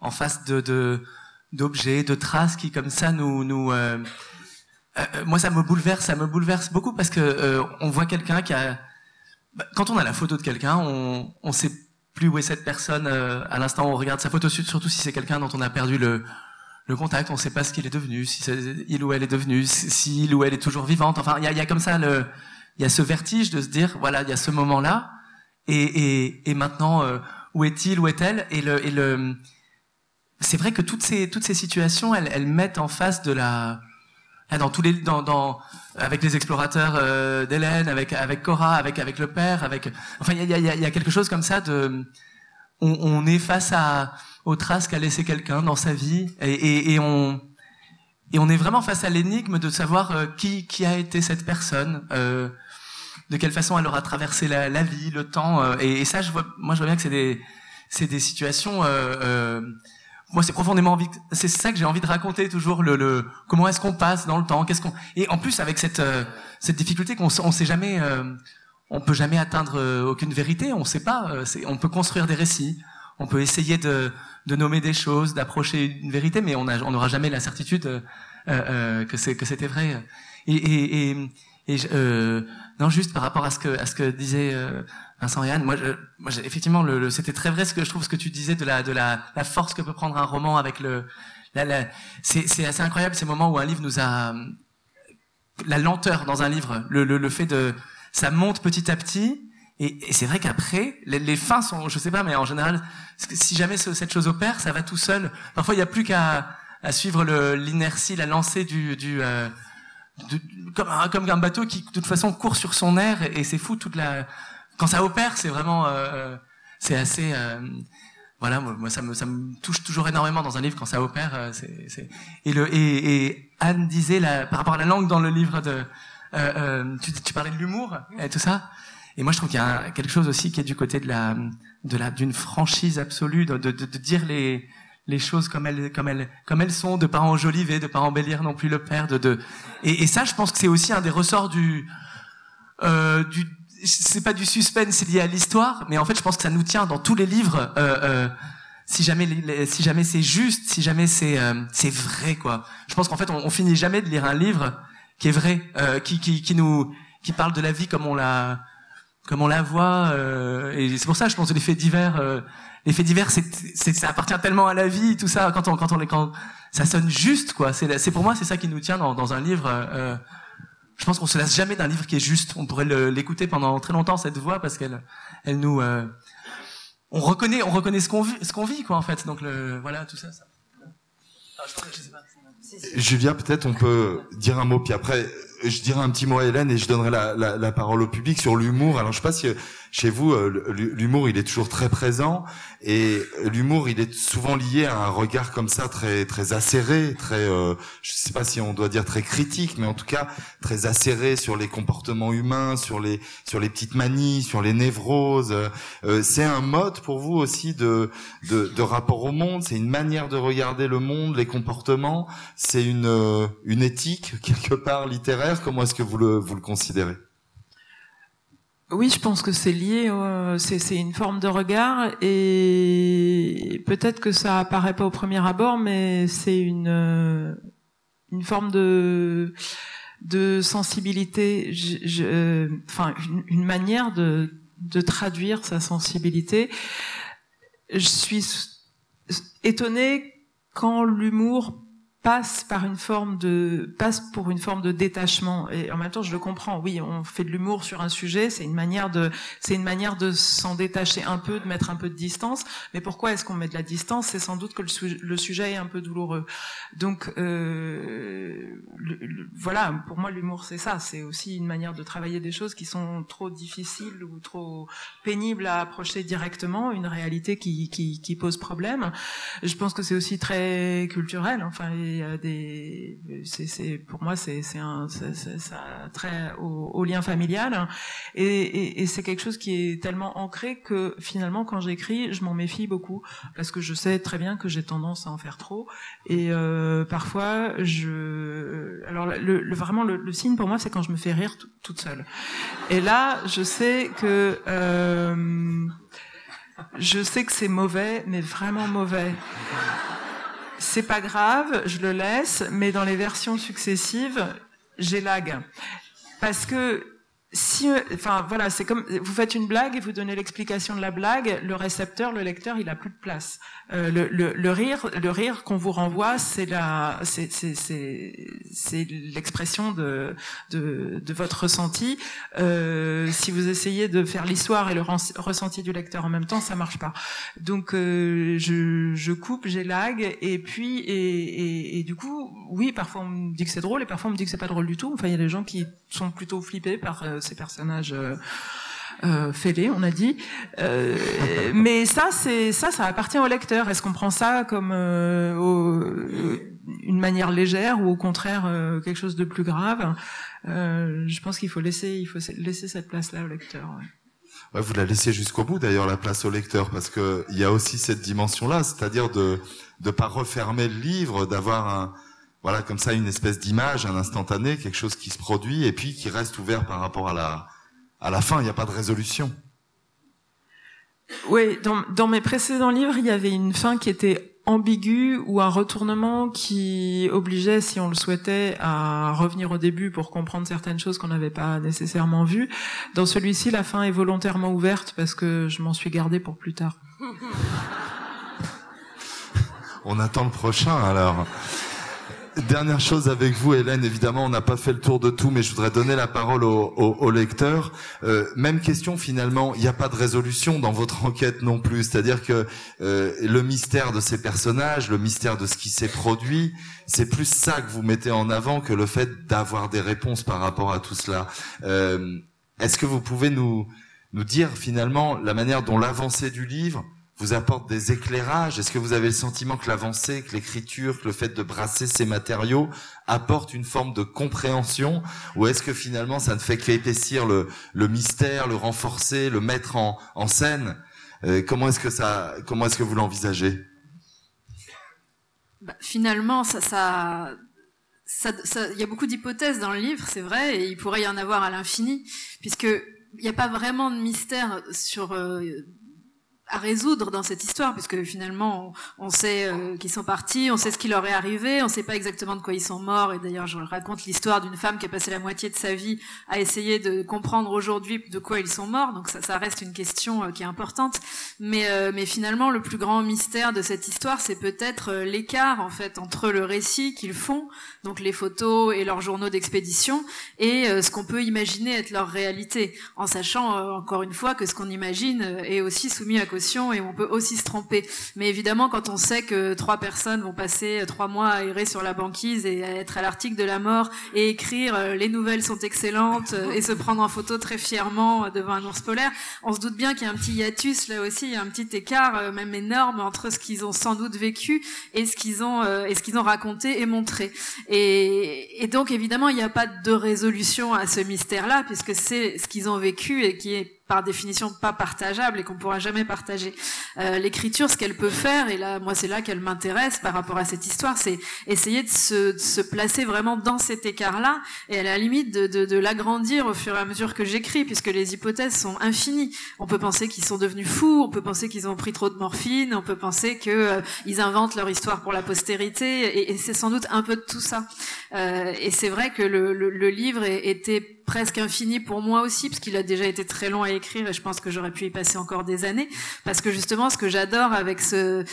Speaker 3: en face de d'objets, de, traces qui comme ça nous nous euh, euh, moi ça me bouleverse, ça me bouleverse beaucoup parce que on voit quelqu'un qui a bah, quand on a la photo de quelqu'un, on on sait plus où est cette personne à l'instant où on regarde sa photo, surtout si c'est quelqu'un dont on a perdu le le contact, on ne sait pas ce qu'il est devenu, si il ou elle est devenu, si il ou elle est toujours vivante. Enfin, il y a, y a, comme ça il y a ce vertige de se dire, voilà, il y a ce moment-là, et, et, et maintenant, où est-il, où est-elle? Et le, et le, c'est vrai que toutes ces toutes ces situations, elles, elles mettent en face de la dans tous les dans, dans avec les explorateurs euh, d'Hélène, avec avec Cora, avec avec le père, avec enfin il y a, y, a, y a quelque chose comme ça de on, on est face à aux traces qu'a laissé quelqu'un dans sa vie et, et, et, on et on est vraiment face à l'énigme de savoir euh, qui qui a été cette personne. Euh, de quelle façon elle aura traversé la, la vie, le temps. Euh, et, et, ça, je vois, moi, je vois bien que c'est des, c'est des situations. Euh, euh, moi, c'est profondément envie. C'est ça que j'ai envie de raconter toujours. Le, le comment est-ce qu'on passe dans le temps Qu'est-ce qu'on Et en plus, avec cette euh, cette difficulté qu'on on sait jamais, euh, on peut jamais atteindre aucune vérité. On sait pas. on peut construire des récits. On peut essayer de, de nommer des choses, d'approcher une vérité, mais on n'aura jamais la certitude que c'est que c'était vrai. Et, et, et, et euh, non, juste par rapport à ce que à ce que disait euh, Vincent et moi, je, moi effectivement, le, c'était très vrai ce que je trouve ce que tu disais de la de la, la force que peut prendre un roman avec le. La, la, c'est, assez incroyable ces moments où un livre nous a la lenteur dans un livre, le, le, le fait de ça monte petit à petit. Et, et c'est vrai qu'après, les, les, fins sont, je sais pas, mais en général, si jamais cette chose opère, ça va tout seul. Parfois, il n'y a plus qu'à à suivre l'inertie, la lancée du, du euh, de, comme, un, comme un bateau qui de toute façon court sur son air et, et c'est fou toute la quand ça opère c'est vraiment euh, euh c'est assez euh, voilà moi ça me ça me touche toujours énormément dans un livre quand ça opère euh, c'est, c'est et le et, et, Anne disait par rapport à la langue dans le livre de euh, tu, tu parlais de l'humour et tout ça et moi je trouve qu'il y a quelque chose aussi qui est du côté de la de la d'une franchise absolue de, de, de dire les les choses comme elles, comme elles, comme elles sont, de pas enjoliver, de pas embellir non plus le père, de, de... Et, et ça, je pense que c'est aussi un des ressorts du, euh, du, c'est pas du suspense lié à l'histoire, mais en fait, je pense que ça nous tient dans tous les livres. Euh, euh, si jamais, si jamais c'est juste, si jamais c'est, euh, c'est vrai, quoi. Je pense qu'en fait, on, finit jamais de lire un livre qui est vrai, euh, qui, qui, qui nous, qui parle de la vie comme on la, comme on la voit. Euh, et c'est pour ça, je pense, que les faits divers les faits divers, c'est, ça appartient tellement à la vie, tout ça. Quand on, quand on les, quand ça sonne juste, quoi. C'est, c'est pour moi, c'est ça qui nous tient dans, dans un livre. Je pense qu'on se lasse jamais d'un livre qui est juste. On pourrait l'écouter pendant très longtemps cette voix parce qu'elle, elle nous, euh, on reconnaît, on reconnaît ce qu'on vit, ce qu'on vit, quoi, en fait. Donc le, voilà, tout ça. ça.
Speaker 1: Ah, je, je sais pas. Julien, peut-être on peut dire un mot, puis après, je dirai un petit mot à Hélène et je donnerai la, la, la parole au public sur l'humour. Alors, je sais pas si chez vous, euh, l'humour, il est toujours très présent et l'humour, il est souvent lié à un regard comme ça très très acéré, très, euh, je sais pas si on doit dire très critique, mais en tout cas très acéré sur les comportements humains, sur les sur les petites manies, sur les névroses. Euh, c'est un mode pour vous aussi de de, de rapport au monde. C'est une manière de regarder le monde, les comportements. C'est une euh, une éthique quelque part littéraire. Comment est-ce que vous le vous le considérez?
Speaker 5: Oui, je pense que c'est lié, euh, c'est une forme de regard et peut-être que ça apparaît pas au premier abord, mais c'est une euh, une forme de de sensibilité, je, je, euh, enfin une, une, manière de de traduire sa sensibilité. Je suis étonnée quand l'humour passe par une forme de passe pour une forme de détachement. Et en même temps je le comprends. Oui on fait de l'humour sur un sujet c'est une manière de c'est une manière de s'en détacher un peu de mettre un peu de distance. Mais pourquoi est-ce qu'on met de la distance? C'est sans doute que le, sujet est un peu douloureux. Donc euh, voilà pour moi l'humour c'est ça. C'est aussi une manière de travailler des choses qui sont trop difficiles ou trop pénibles à approcher directement une réalité qui qui, qui pose problème. Je pense que c'est aussi très culturel enfin c'est, pour moi, c'est, un, ça très au, lien familial, et c'est quelque chose qui est tellement ancré que finalement, quand j'écris, je m'en méfie beaucoup. Parce que je sais très bien que j'ai tendance à en faire trop, et euh, parfois, je, alors le, vraiment le, signe pour moi, c'est quand je me fais rire toute seule, et là, je sais que euh, je sais que c'est mauvais, mais vraiment mauvais c'est pas grave, je le laisse, mais dans les versions successives, j'ai lag. Parce que si, enfin voilà, c'est comme vous faites une blague et vous donnez l'explication de la blague, le récepteur, le lecteur, il a plus de place. Euh, le, le, le, rire, le rire qu'on vous renvoie, c'est la, c'est l'expression de, de, de votre ressenti. Euh, si vous essayez de faire l'histoire et le ressenti du lecteur en même temps, ça marche pas. Donc euh, je, je coupe, lag et puis et, et, et, du coup, oui, parfois on me dit que c'est drôle et parfois on me dit que c'est pas drôle du tout. Enfin, il y a des gens qui sont plutôt flippés par euh, ces personnages. Euh, euh, fêlés, on a dit. Euh, mais ça, ça, appartient au lecteur. Est-ce qu'on prend ça comme une manière légère ou au contraire quelque chose de plus grave? Je pense qu'il faut laisser, il faut laisser cette place-là au lecteur.
Speaker 1: Vous la laissez jusqu'au bout d'ailleurs la place au lecteur parce que il y a aussi cette dimension-là, c'est-à-dire de de pas refermer le livre, d'avoir un voilà, comme ça, une espèce d'image, un instantané, quelque chose qui se produit et puis qui reste ouvert par rapport à la, à la fin. Il n'y a pas de résolution.
Speaker 5: Oui, dans, dans mes précédents livres, il y avait une fin qui était ambiguë ou un retournement qui obligeait, si on le souhaitait, à revenir au début pour comprendre certaines choses qu'on n'avait pas nécessairement vues. Dans celui-ci, la fin est volontairement ouverte parce que je m'en suis gardée pour plus tard.
Speaker 1: On attend le prochain alors. Dernière chose avec vous, Hélène. Évidemment, on n'a pas fait le tour de tout, mais je voudrais donner la parole au, au, lecteur. Euh, même question finalement. Il n'y a pas de résolution dans votre enquête non plus. C'est-à-dire que euh, le mystère de ces personnages, le mystère de ce qui s'est produit, c'est plus ça que vous mettez en avant que le fait d'avoir des réponses par rapport à tout cela. Euh, Est-ce que vous pouvez nous nous dire finalement la manière dont l'avancée du livre vous apporte des éclairages. Est-ce que vous avez le sentiment que l'avancée, que l'écriture, que le fait de brasser ces matériaux apporte une forme de compréhension Ou est-ce que finalement ça ne fait qu'épaissir le, le mystère, le renforcer, le mettre en, en scène? Euh, Comment est-ce que ça, comment est-ce que vous l'envisagez?
Speaker 6: Bah, Finalement, ça, ça, ça, il y a beaucoup d'hypothèses dans le livre, c'est vrai, et il pourrait y en avoir à l'infini, puisque il n'y a pas vraiment de mystère sur euh, à résoudre dans cette histoire, puisque finalement on, sait euh, qu'ils sont partis, on sait ce qui leur est arrivé, on sait pas exactement de quoi ils sont morts. Et d'ailleurs, je raconte l'histoire d'une femme qui a passé la moitié de sa vie à essayer de comprendre aujourd'hui de quoi ils sont morts. Donc ça, reste une question euh, qui est importante. Mais, euh, mais finalement, le plus grand mystère de cette histoire, c'est peut-être l'écart en fait entre le récit qu'ils font, donc les photos et leurs journaux d'expédition, et ce qu'on peut imaginer être leur réalité, en sachant encore une fois que ce qu'on imagine est aussi soumis à et on peut aussi se tromper. Mais évidemment, quand on sait que trois personnes vont passer trois mois à errer sur la banquise et à être à l'article de la mort et écrire euh, les nouvelles sont excellentes euh, et se prendre en photo très fièrement devant un ours polaire, on se doute bien qu'il y a un petit hiatus là aussi, un petit écart euh, même énorme entre ce qu'ils ont sans doute vécu et ce qu'ils ont et ce qu'ils ont raconté et montré. Et, et donc évidemment, il n'y a pas de résolution à ce mystère-là puisque c'est ce qu'ils ont vécu et qui est par définition pas partageable et qu'on pourra jamais partager. Euh, L'écriture, ce qu'elle peut faire, et là, moi, c'est là qu'elle m'intéresse par rapport à cette histoire, c'est essayer de se, de se, placer vraiment dans cet écart-là et à la limite de, de, de l'agrandir au fur et à mesure que j'écris, puisque les hypothèses sont infinies. On peut penser qu'ils sont devenus fous, on peut penser qu'ils ont pris trop de morphine, on peut penser que euh, ils inventent leur histoire pour la postérité, et, et c'est sans doute un peu de tout ça. Euh, et c'est vrai que le, le, le livre était presque infini pour moi aussi, parce qu'il a déjà été très long à écrire et je pense que j'aurais pu y passer encore des années, parce que justement, ce que j'adore avec ce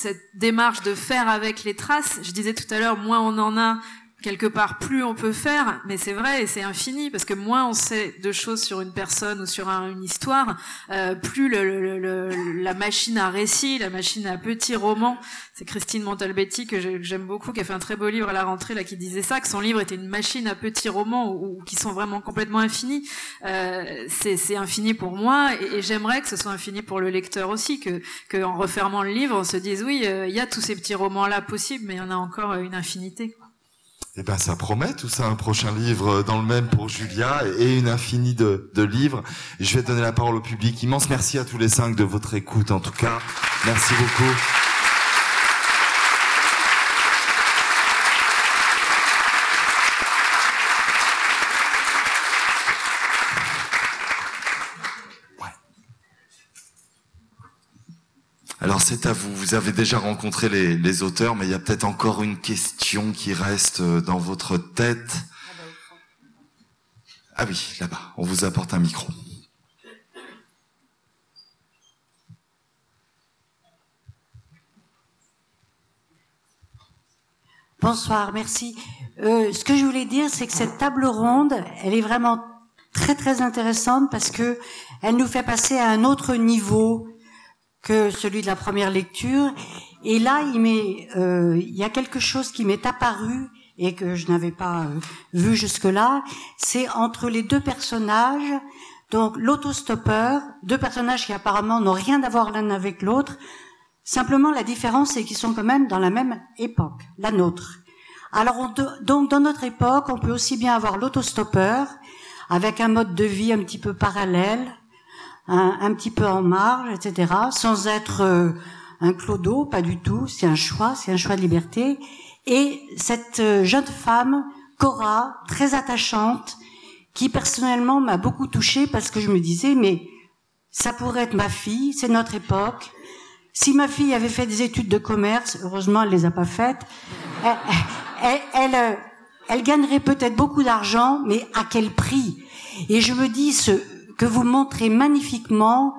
Speaker 6: cette démarche de faire avec les traces. Je disais tout à l'heure, moins on en a, quelque part, plus on peut faire, mais c'est vrai et c'est infini parce que moins on sait de choses sur une personne ou sur une histoire, euh, plus le, le, la machine à récit, la machine à petit roman. C'est Christine Montalbetti que j'aime beaucoup, qui a fait un très beau livre à la rentrée là, qui disait ça, que son livre était une machine à petits romans ou, qui sont vraiment complètement infinis. Euh, c'est infini pour moi et, j'aimerais que ce soit infini pour le lecteur aussi, que, en refermant le livre, on se dise oui, euh, il y a tous ces petits romans là possibles, mais il y en a encore une infinité.
Speaker 1: Eh ben, ça promet tout ça, un prochain livre dans le même pour Julia et une infinie de, de livres. Je vais donner la parole au public. Immense merci à tous les cinq de votre écoute, en tout cas. Merci beaucoup. Alors c'est à vous, vous avez déjà rencontré les, auteurs, mais il y a peut-être encore une question qui reste euh, dans votre tête. Ah oui, là-bas, on vous apporte un micro.
Speaker 7: Bonsoir, merci. Euh, ce que je voulais dire, c'est que cette table ronde, elle est vraiment très très intéressante parce que elle nous fait passer à un autre niveau que celui de la première lecture. Et là, il, m'est, euh, il y a quelque chose qui m'est apparu et que je n'avais pas euh, vu jusque-là. C'est entre les deux personnages, donc l'autostoppeur, deux personnages qui apparemment n'ont rien à voir l'un avec l'autre. Simplement, la différence, c'est qu'ils sont quand même dans la même époque, la nôtre. Alors, donc, dans notre époque, on peut aussi bien avoir l'autostoppeur, avec un mode de vie un petit peu parallèle, un, petit peu en marge, etc., sans être euh, un clodo, pas du tout. C'est un choix, c'est un choix de liberté. Et cette euh, jeune femme, Cora, très attachante, qui personnellement m'a beaucoup touchée parce que je me disais, mais ça pourrait être ma fille, c'est notre époque. Si ma fille avait fait des études de commerce, heureusement elle les a pas faites, elle, elle, euh, elle gagnerait peut-être beaucoup d'argent, mais à quel prix? Et je me dis, ce, que vous montrez magnifiquement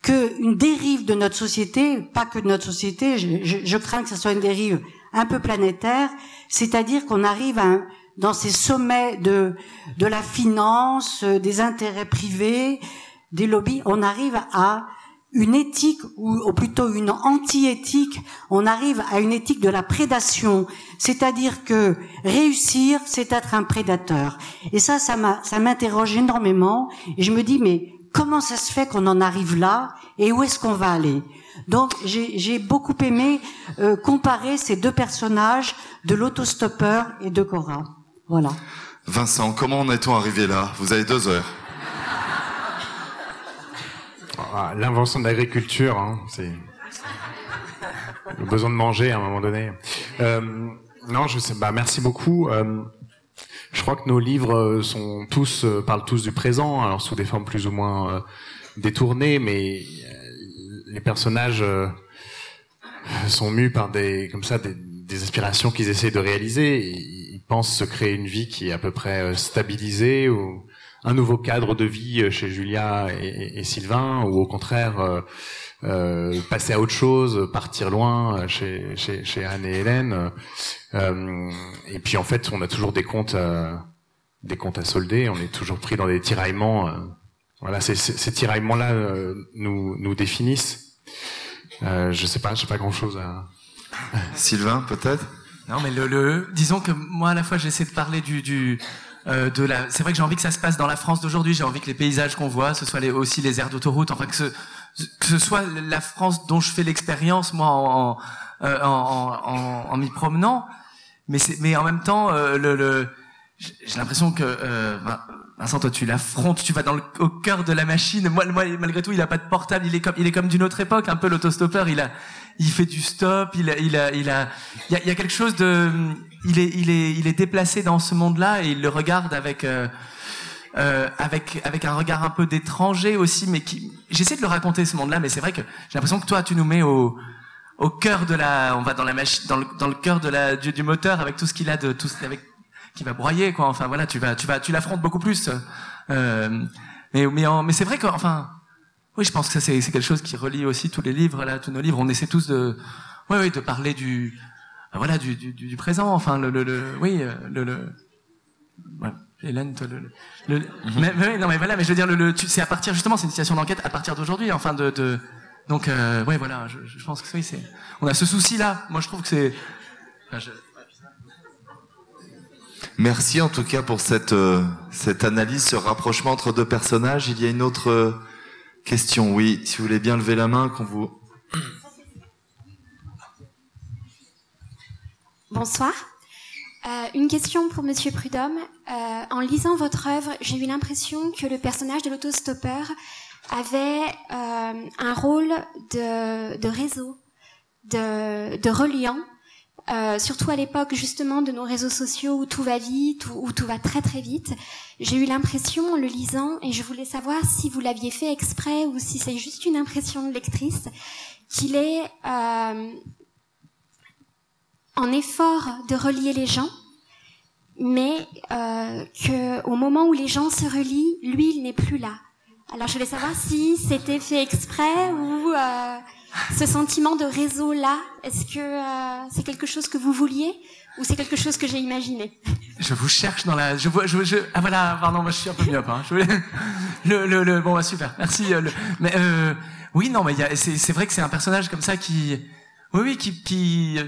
Speaker 7: que une dérive de notre société, pas que de notre société, je, crains que ce soit une dérive un peu planétaire, c'est-à-dire qu'on arrive dans ces sommets de, de la finance, euh, des intérêts privés, des lobbies, on arrive à une éthique ou, plutôt une anti-éthique, on arrive à une éthique de la prédation, c'est-à-dire que réussir, c'est être un prédateur. Et ça, ça m'interroge énormément, et je me dis, mais comment ça se fait qu'on en arrive là, et où est-ce qu'on va aller? Donc, j'ai beaucoup aimé euh, comparer ces deux personnages de l'autostoppeur et de Cora. Voilà.
Speaker 1: Vincent, comment en est-on arrivé là? Vous avez deux heures.
Speaker 4: Ah, l'invention de l'agriculture, hein, c'est le besoin de manger à un moment donné. Euh, non, je sais. Bah, merci beaucoup. Euh, je crois que nos livres sont tous euh, parlent tous du présent, alors sous des formes plus ou moins euh, détournées, mais euh, les personnages sont mus par des comme ça des, des aspirations qu'ils essaient de réaliser. Ils pensent se créer une vie qui est à peu près stabilisée ou un nouveau cadre de vie chez Julia et, et Sylvain, ou au contraire euh, euh, passer à autre chose, partir loin chez, chez, chez Anne et Hélène. Euh, et puis en fait, on a toujours des comptes, des comptes à solder. On est toujours pris dans des tiraillements. voilà, ces, ces tiraillements-là nous, nous définissent. je sais pas, j'ai pas grand-chose à.
Speaker 1: Sylvain, peut-être?
Speaker 3: Non, mais le, le, disons que moi à la fois j'essaie de parler du, du euh, de la. C'est vrai que j'ai envie que ça se passe dans la France d'aujourd'hui. J'ai envie que les paysages qu'on voit, ce soit les, aussi les aires d'autoroute, enfin que ce, que ce soit la France dont je fais l'expérience moi en, en, en, en m'y promenant. Mais mais en même temps, euh, le, le j'ai l'impression que euh, Vincent, toi tu l'affrontes, tu vas dans le, au cœur de la machine. Moi, moi, malgré tout, il a pas de portable. Il est comme, comme d'une autre époque, un peu l'autostoppeur. Il a, il fait du stop. Il a, il a, il a, il y a, il a quelque chose de, il est, il est, il est déplacé dans ce monde-là et il le regarde avec. Euh, euh, avec avec un regard un peu d'étranger aussi, mais qui j'essaie de le raconter ce monde-là, mais c'est vrai que j'ai l'impression que toi tu nous mets au au cœur de la, on va dans la machine, dans le dans le cœur de la du, moteur avec tout ce qu'il a de tout avec qui va broyer quoi. Enfin voilà, tu vas tu vas tu l'affrontes beaucoup plus. Euh, mais mais mais c'est vrai que enfin oui, je pense que ça c'est quelque chose qui relie aussi tous les livres là, tous nos livres. On essaie tous de oui, oui, de parler du, voilà, du, du, du présent. Enfin, le, le, le oui, le, le ouais. Hélène, le, le, mhm. mais, mais, non, mais voilà, mais je veux dire, le, le c'est à partir justement, c'est une situation d'enquête à partir d'aujourd'hui, enfin de, de, donc, euh, ouais, voilà, je, je pense que oui, c'est, on a ce souci-là. Moi, je trouve que c'est. Enfin, je...
Speaker 1: Merci en tout cas pour cette euh, cette analyse, ce rapprochement entre deux personnages. Il y a une autre euh, question, oui, si vous voulez bien lever la main, qu'on vous.
Speaker 8: Bonsoir. Euh, une question pour Monsieur Prudhomme. Euh, en lisant votre œuvre, j'ai eu l'impression que le personnage de l'autostoppeur avait euh, un rôle de, réseau, de reliant, euh, surtout à l'époque justement de nos réseaux sociaux où tout va vite, où, tout va très très vite. J'ai eu l'impression en le lisant, et je voulais savoir si vous l'aviez fait exprès ou si c'est juste une impression de lectrice, qu'il est euh, en effort de relier les gens, mais euh, que au moment où les gens se relient, lui, il n'est plus là. Alors je voulais savoir si c'était fait exprès ou euh, ce sentiment de réseau là, est-ce que euh, c'est quelque chose que vous vouliez ou c'est quelque chose que j'ai imaginé?
Speaker 3: Je vous cherche dans la. Je. Ah voilà. Pardon, moi je suis un peu mieux. Hein. Le, le, le, Bon, bah, super. Merci. Euh. Mais euh, oui, non, mais c'est vrai que c'est un personnage comme ça qui oui, oui, qui, qui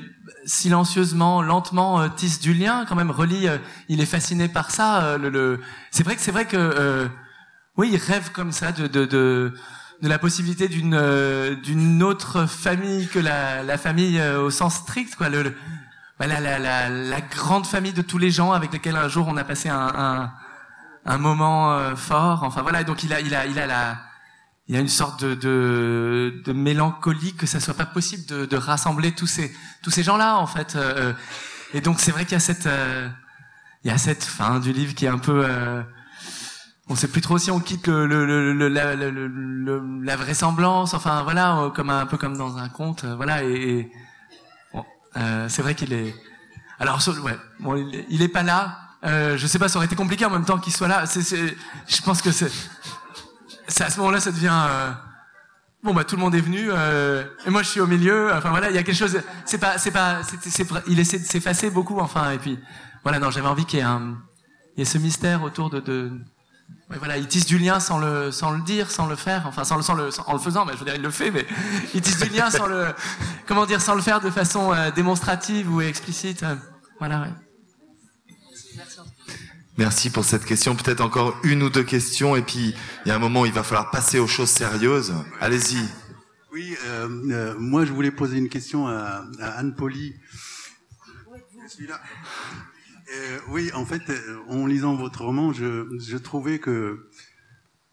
Speaker 3: silencieusement, lentement tisse du lien, quand même relie. Il est fasciné par ça. le, le... C'est vrai que c'est vrai que oui, il rêve comme ça de de, de, de la possibilité d'une d'une autre famille que la, famille au sens strict, quoi. Le, bah, la, la, la, grande famille de tous les gens avec lesquels un jour on a passé un, un, moment fort. Enfin voilà, donc il a il a il a la il y a une sorte de, de, de, mélancolie que ça soit pas possible de, de rassembler tous ces tous ces gens-là en fait. Euh, et donc c'est vrai qu'il y a cette euh, il y a cette fin du livre qui est un peu euh, on sait plus trop si on quitte le, le, le, la, la, vraisemblance, enfin voilà, euh, comme un, peu comme dans un conte, euh, voilà. Et, bon, c'est vrai qu'il est. Alors ouais, bon, il, il est pas là. je sais pas, ça aurait été compliqué en même temps qu'il soit là. C'est, je pense que c'est à ce moment-là, ça devient euh, bon bah tout le monde est venu euh, et moi je suis au milieu. Enfin voilà, il y a quelque chose. C'est pas, c'est pas, c'est, il essaie de s'effacer beaucoup. Enfin et puis voilà, non, j'avais envie qu'il y ait un, il y ait ce mystère autour de, de ouais, voilà, il tisse du lien sans le, sans le dire, sans le faire. Enfin sans le, sans le, en le faisant, mais je veux dire il le fait, mais il tisse du lien sans le, comment dire, sans le faire de façon euh, démonstrative ou explicite. voilà. Ouais.
Speaker 1: Merci pour cette question. Peut-être encore une ou deux questions, et puis il y a un moment où il va falloir passer aux choses sérieuses. Allez-y.
Speaker 9: Oui, euh, euh, moi je voulais poser une question à, à Anne Poli. Euh, oui, en fait, euh, en lisant votre roman, je, je trouvais que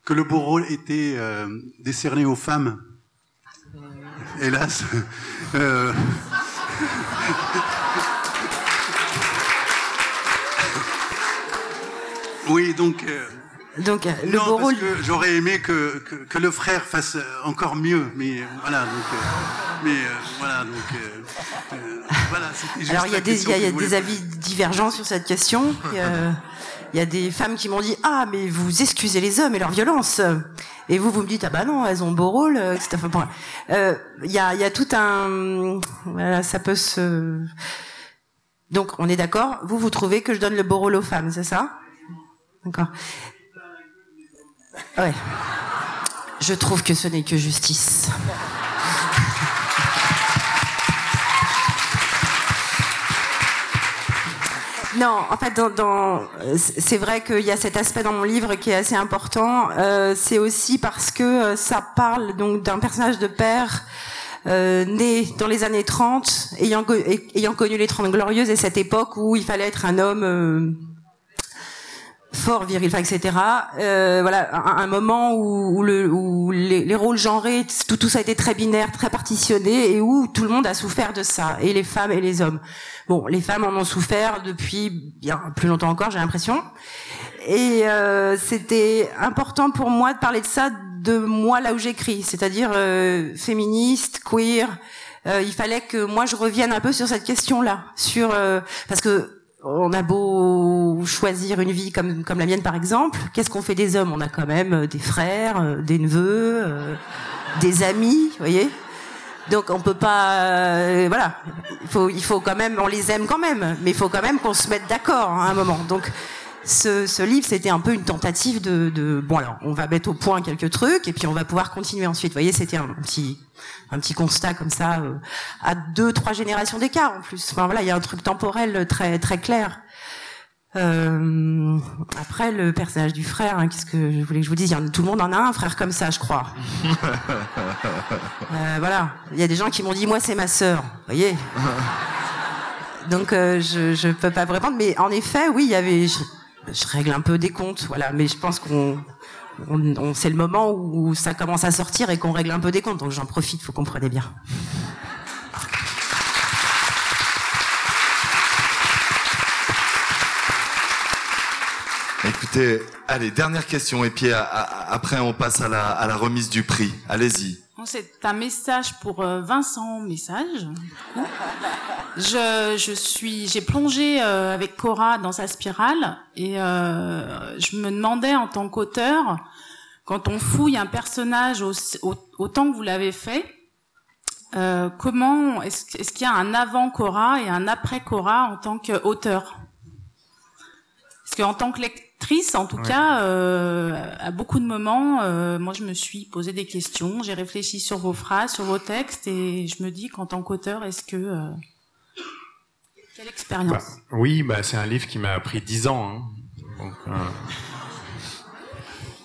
Speaker 9: que le beau rôle était euh, décerné aux femmes. Hélas. Oui, donc.
Speaker 2: Donc le
Speaker 9: non, parce que j'aurais aimé que, que, que, le frère fasse encore mieux, mais voilà. Donc, euh, mais voilà, donc voilà. Juste
Speaker 2: Alors il y a des, il y a, des avis divergents sur cette question. Il y a des femmes qui m'ont dit ah mais vous excusez les hommes et leur violence et vous vous me dites ah bah non elles ont beau rôle etc. Y a il y a tout un voilà ça peut se donc on est d'accord vous vous trouvez que je donne le beau rôle aux femmes c'est ça? D'accord. Ouais. Je trouve que ce n'est que justice. Non, en fait, dans, dans c'est vrai qu'il y a cet aspect dans mon livre qui est assez important. Euh, c'est aussi parce que euh, ça parle donc d'un personnage de père euh, né dans les années 30, ayant, ayant connu les 30 glorieuses et cette époque où il fallait être un homme euh, fort viril, etc. Euh, voilà, un, un, moment où, où, le, où les, les, rôles genrés, tout, tout ça a été très binaire, très partitionné, et où tout le monde a souffert de ça, et les femmes et les hommes. Bon, les femmes en ont souffert depuis bien plus longtemps encore, j'ai l'impression. Et euh, c'était important pour moi de parler de ça de moi là où j'écris, c'est-à-dire euh, féministe, queer. Euh, il fallait que moi je revienne un peu sur cette question-là, sur euh, parce que on a beau choisir une vie comme comme la mienne par exemple, qu'est-ce qu'on fait des hommes? On a quand même euh, des frères, euh, des neveux, euh, des amis, vous voyez? Donc on peut pas, euh, voilà, il faut, il faut quand même, on les aime quand même, mais il faut quand même qu'on se mette d'accord hein, à un moment. Donc ce, ce livre, c'était un peu une tentative de, de, bon alors, on va mettre au point quelques trucs et puis on va pouvoir continuer ensuite. Vous voyez, c'était un petit, un petit constat comme ça, euh, à deux, trois générations d'écart en plus. Enfin voilà, il y a un truc temporel très, très clair. Euh, après, le personnage du frère, hein, qu'est-ce que je voulais que je vous dise? Tout le monde en a un frère comme ça, je crois. euh, voilà, il y a des gens qui m'ont dit, moi c'est ma sœur, voyez? Donc je, je peux pas vous répondre, mais en effet, oui, il y avait, je, je, règle un peu des comptes, voilà, mais je pense qu'on, on, on c'est le moment où ça commence à sortir et qu'on règle un peu des comptes, donc j'en profite, faut comprendre bien.
Speaker 1: Écoutez, allez, dernière question, et puis à, à, après on passe à la, à la remise du prix. Allez-y.
Speaker 10: C'est un message pour euh, Vincent Message. Je, je suis, j'ai plongé euh, avec Cora dans sa spirale et euh, je me demandais en tant qu'auteur, quand on fouille un personnage au, au, autant que vous l'avez fait, euh, comment est-ce est qu'il y a un avant Cora et un après Cora en tant qu'auteur? Parce qu'en tant que lecteur actrice, en tout ouais. cas, euh, à beaucoup de moments, euh, moi je me suis posé des questions, j'ai réfléchi sur vos phrases, sur vos textes, et je me dis qu'en tant qu'auteur, est-ce que quelle expérience?
Speaker 4: Bah, Oui, bah c'est un livre qui m'a pris dix ans. Hein. Donc.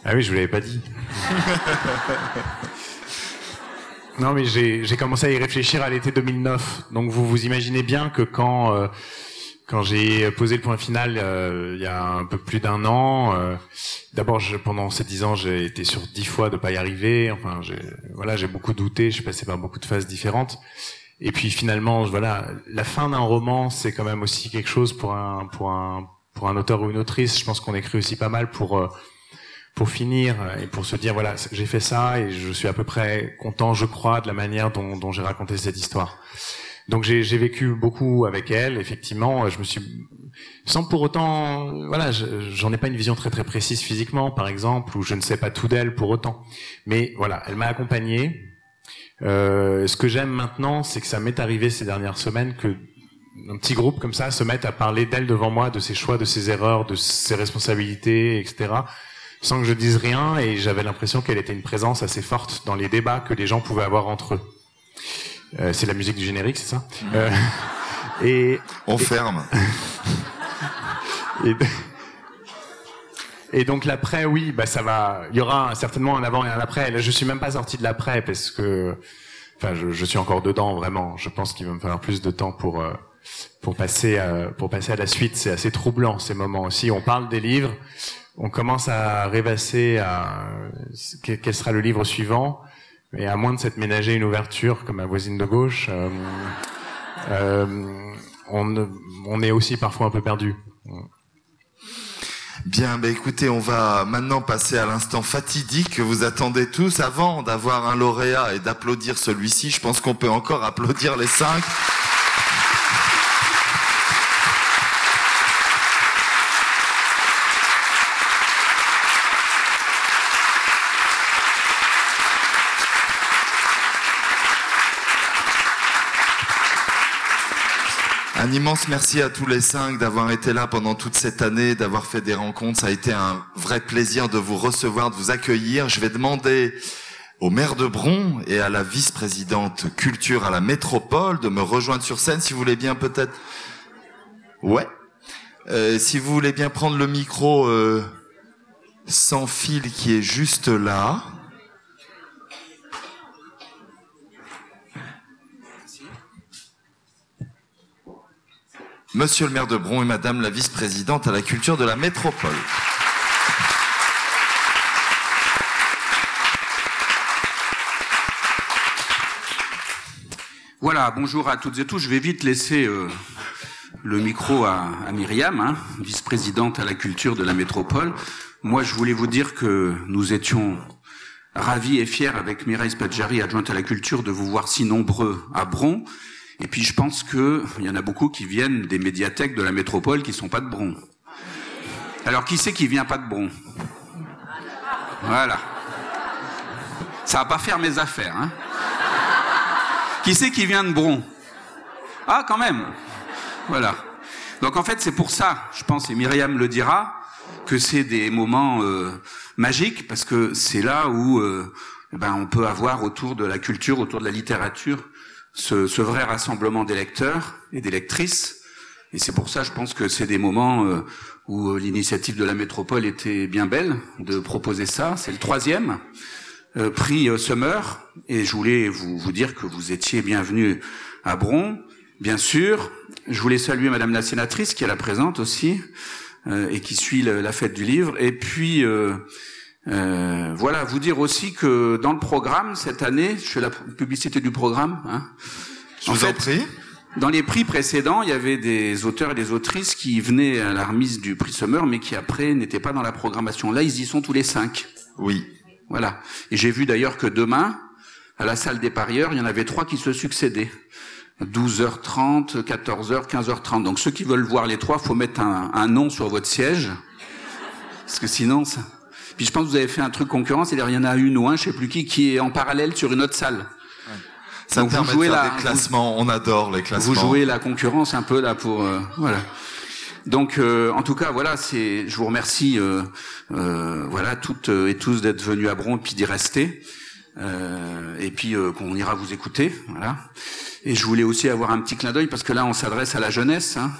Speaker 4: Ah oui, je vous l'avais pas dit. non, mais j'ai commencé à y réfléchir à l'été 2009. Donc vous vous imaginez bien que quand euh, quand j'ai posé le point final euh, il y a un peu plus d'un an, euh, d'abord pendant ces dix ans j'ai été sur dix fois de pas y arriver. Enfin, voilà, j'ai beaucoup douté, je suis passé par beaucoup de phases différentes. Et puis finalement, voilà, la fin d'un roman, c'est quand même aussi quelque chose pour un pour un pour un auteur ou une autrice. Je pense qu'on écrit aussi pas mal pour euh, pour finir et pour se dire voilà, j'ai fait ça et je suis à peu près content, je crois, de la manière dont, dont j'ai raconté cette histoire. Donc j'ai vécu beaucoup avec elle, effectivement. Je me suis, sans pour autant, voilà, j'en ai pas une vision très très précise physiquement, par exemple, ou je ne sais pas tout d'elle pour autant. Mais voilà, elle m'a accompagné. Euh, ce que j'aime maintenant, c'est que ça m'est arrivé ces dernières semaines que un petit groupe comme ça se mette à parler d'elle devant moi, de ses choix, de ses erreurs, de ses responsabilités, etc. Sans que je dise rien, et j'avais l'impression qu'elle était une présence assez forte dans les débats que les gens pouvaient avoir entre eux. Euh, c'est la musique du générique, c'est ça euh, Et
Speaker 1: on ferme.
Speaker 4: et, et, donc l'après, oui, bah ça va. Il y aura certainement un avant et un après. Là, je suis même pas sorti de l'après parce que, enfin, je, je, suis encore dedans vraiment. Je pense qu'il va me falloir plus de temps pour euh, pour passer à, pour passer à la suite. C'est assez troublant ces moments aussi. On parle des livres, on commence à rêvasser à quel sera le livre suivant. Et à moins de s'être ménagé une ouverture comme ma voisine de gauche, euh, euh, on, on, est aussi parfois un peu perdu.
Speaker 1: Bien, bah écoutez, on va maintenant passer à l'instant fatidique que vous attendez tous. Avant d'avoir un lauréat et d'applaudir celui-ci, je pense qu'on peut encore applaudir les cinq. Un immense merci à tous les cinq d'avoir été là pendant toute cette année, d'avoir fait des rencontres. Ça a été un vrai plaisir de vous recevoir, de vous accueillir. Je vais demander au maire de Bron et à la vice-présidente culture à la métropole de me rejoindre sur scène, si vous voulez bien peut-être. Ouais. Euh, si vous voulez bien prendre le micro euh, sans fil qui est juste là. Monsieur le maire de Bron et Madame la vice-présidente à la culture de la métropole.
Speaker 11: Voilà, bonjour à toutes et tous. Je vais vite laisser euh, le micro à, Myriam, hein, vice-présidente à la culture de la métropole. Moi, je voulais vous dire que nous étions ravis et fiers avec Mireille Spadjari, adjointe à la culture, de vous voir si nombreux à Bron. Et puis je pense qu'il y en a beaucoup qui viennent des médiathèques de la métropole qui sont pas de Bron. Alors qui c'est qui vient pas de Bron? Voilà. Ça va pas faire mes affaires. Hein Qui c'est qui vient de Bron? Ah, quand même. Voilà. Donc en fait, c'est pour ça, je pense, et Myriam le dira, que c'est des moments euh, magiques parce que c'est là où euh, ben, on peut avoir autour de la culture, autour de la littérature, ce, ce vrai rassemblement des lecteurs et des lectrices. Et c'est pour ça, je pense que c'est des moments euh, où euh, l'initiative de la métropole était bien belle de proposer ça. C'est le troisième euh, prix Summer, et je voulais vous, vous dire que vous étiez bienvenue à Bron, bien sûr. Je voulais saluer Madame la sénatrice qui est là présente aussi et qui suit la fête du livre. Et puis euh, voilà, vous dire aussi que dans le programme cette année, je fais la publicité du programme. Hein,
Speaker 1: je vous en prie.
Speaker 11: Dans les prix précédents, il y avait des auteurs et des autrices qui venaient à la remise du prix Summer, mais qui après n'étaient pas dans la programmation. Là, ils y sont tous les cinq.
Speaker 1: Oui.
Speaker 11: Voilà. Et j'ai vu d'ailleurs que demain, à la salle des parieurs, il y en avait trois qui se succédaient. 12h30, 14h, 15h30. Donc ceux qui veulent voir les trois, faut mettre un, un nom sur votre siège. Parce que sinon, ça, puis je pense que vous avez fait un truc concurrent, c'est-à-dire il y en a une ou un, je sais plus qui, qui est en parallèle sur une autre salle.
Speaker 1: Ça Donc vous jouez de la, des classements, on adore les classements.
Speaker 11: Vous jouez la concurrence un peu là pour euh, voilà. Donc euh, en tout cas voilà, c'est je vous remercie euh, euh voilà toutes et tous d'être venus à Bron et puis d'y rester. et puis qu'on ira vous écouter, voilà. Et je voulais aussi avoir un petit clin d'œil parce que là on s'adresse à la jeunesse. Hein.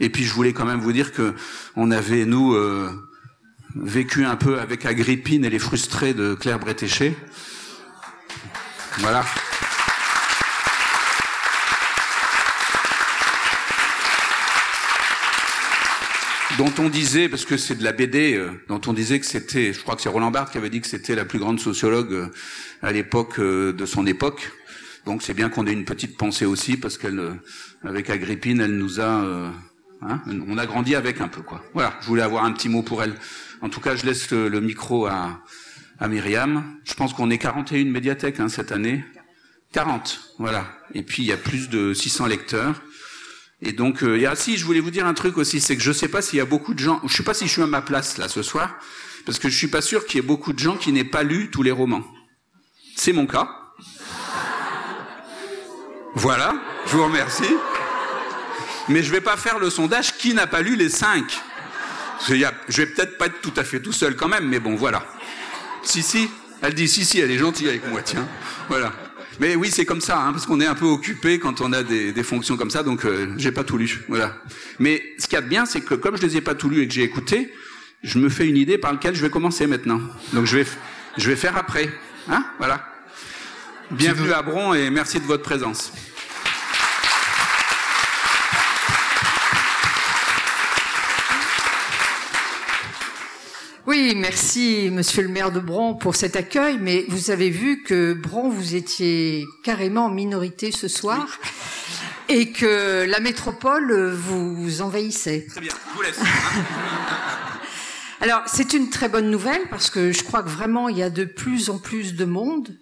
Speaker 11: Et puis je voulais quand même vous dire que on avait nous vécu un peu avec Agrippine et les frustrés de Claire Bretéché. Voilà. dont on disait, parce que c'est de la BD, euh, dont on disait que c'était, je crois que c'est Roland Barthes qui avait dit que c'était la plus grande sociologue euh, à l'époque euh, de son époque. Donc c'est bien qu'on ait une petite pensée aussi, parce qu'elle, avec Agrippine, elle nous a, hein, on a grandi avec un peu quoi. Voilà, je voulais avoir un petit mot pour elle. En tout cas, je laisse le, micro à, à Myriam. Je pense qu'on est 41 médiathèques hein, cette année. 40, voilà. Et puis il y a plus de 600 lecteurs. Et donc, euh, je voulais vous dire un truc aussi, c'est que je sais pas s'il y a beaucoup de gens, je sais pas si je suis à ma place là ce soir, parce que je suis pas sûr qu'il y ait beaucoup de gens qui n'aient pas lu tous les romans. C'est mon cas. Voilà, je vous remercie. Mais je vais pas faire le sondage qui n'a pas lu les cinq. Je vais peut-être pas être tout à fait tout seul quand même, mais bon, voilà. Si, si, elle dit si, si, elle est gentille avec moi, tiens. Voilà. Mais oui, c'est comme ça, hein, parce qu'on est un peu occupé quand on a des, des fonctions comme ça, donc euh, j'ai pas tout lu. Voilà. Mais ce qu'il y a de bien, c'est que comme je les ai pas tout lus et que j'ai écouté, je me fais une idée par laquelle je vais commencer maintenant. Donc je vais, je vais faire après. Hein voilà. Bienvenue à Bron et merci de votre présence.
Speaker 12: Oui, merci Monsieur le maire de Bron pour cet accueil, mais vous avez vu que Bron, vous étiez carrément en minorité ce soir et que la métropole vous envahissait.
Speaker 11: Très bien, je vous laisse.
Speaker 12: Alors, c'est une très bonne nouvelle parce que je crois que vraiment il y a de plus en plus de monde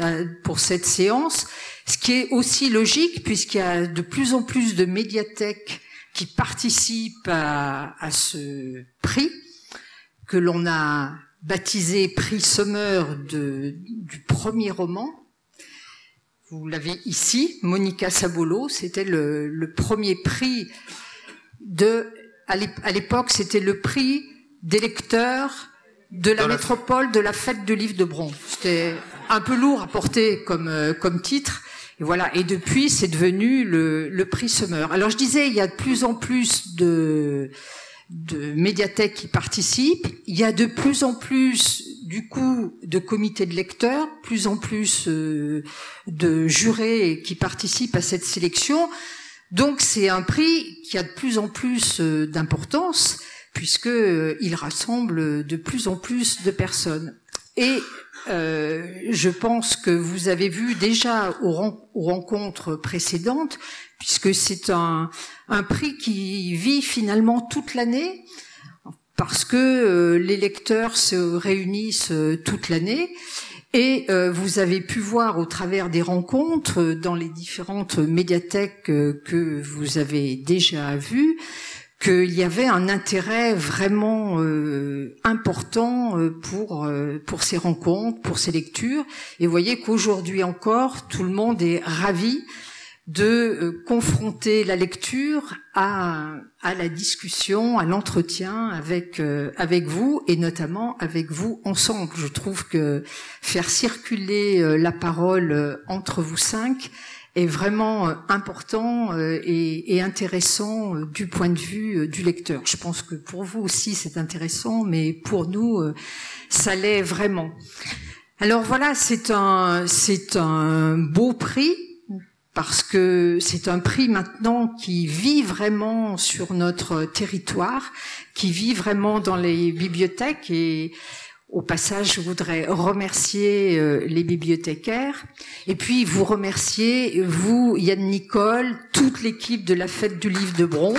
Speaker 12: euh, pour cette séance, ce qui est aussi logique puisqu'il y a de plus en plus de médiathèques qui participent à, à ce prix que l'on a baptisé prix Sommer de, du premier roman. Vous l'avez ici, Monica Sabolo, c'était le, le, premier prix de, à l'époque, c'était le prix des lecteurs de la métropole de la fête de livre de Bron. C'était un peu lourd à porter comme, euh, comme titre. Et voilà. Et depuis, c'est devenu le, le prix Sommer. Alors, je disais, il y a de plus en plus de, de médiathèques qui participent. Il y a de plus en plus, du coup, de comités de lecteurs, plus en plus euh, de jurés qui participent à cette sélection. Donc c'est un prix qui a de plus en plus euh, d'importance puisque euh, rassemble de plus en plus de personnes. Et je pense que vous avez vu déjà aux rencontres précédentes puisque c'est un, prix qui vit finalement toute l'année, parce que euh, les lecteurs se réunissent euh, toute l'année. Et euh, vous avez pu voir au travers des rencontres dans les différentes médiathèques que vous avez déjà vues qu'il y avait un intérêt vraiment euh, important euh, pour euh, pour ces rencontres, pour ces lectures. Et vous voyez qu'aujourd'hui encore, tout le monde est ravi de confronter la lecture à, à la discussion, à l'entretien avec avec vous et notamment avec vous ensemble. Je trouve que faire circuler la parole entre vous cinq est vraiment euh, important euh, et, intéressant euh, du point de vue du lecteur. Je pense que pour vous aussi c'est intéressant, mais pour nous ça l'est vraiment. Alors voilà, c'est un c'est un beau prix parce que c'est un prix maintenant qui vit vraiment sur notre territoire, qui vit vraiment dans les bibliothèques et au passage, je voudrais remercier euh, les bibliothécaires et puis vous remercier, vous, Yann Nicole, toute l'équipe de la fête du livre de Bron.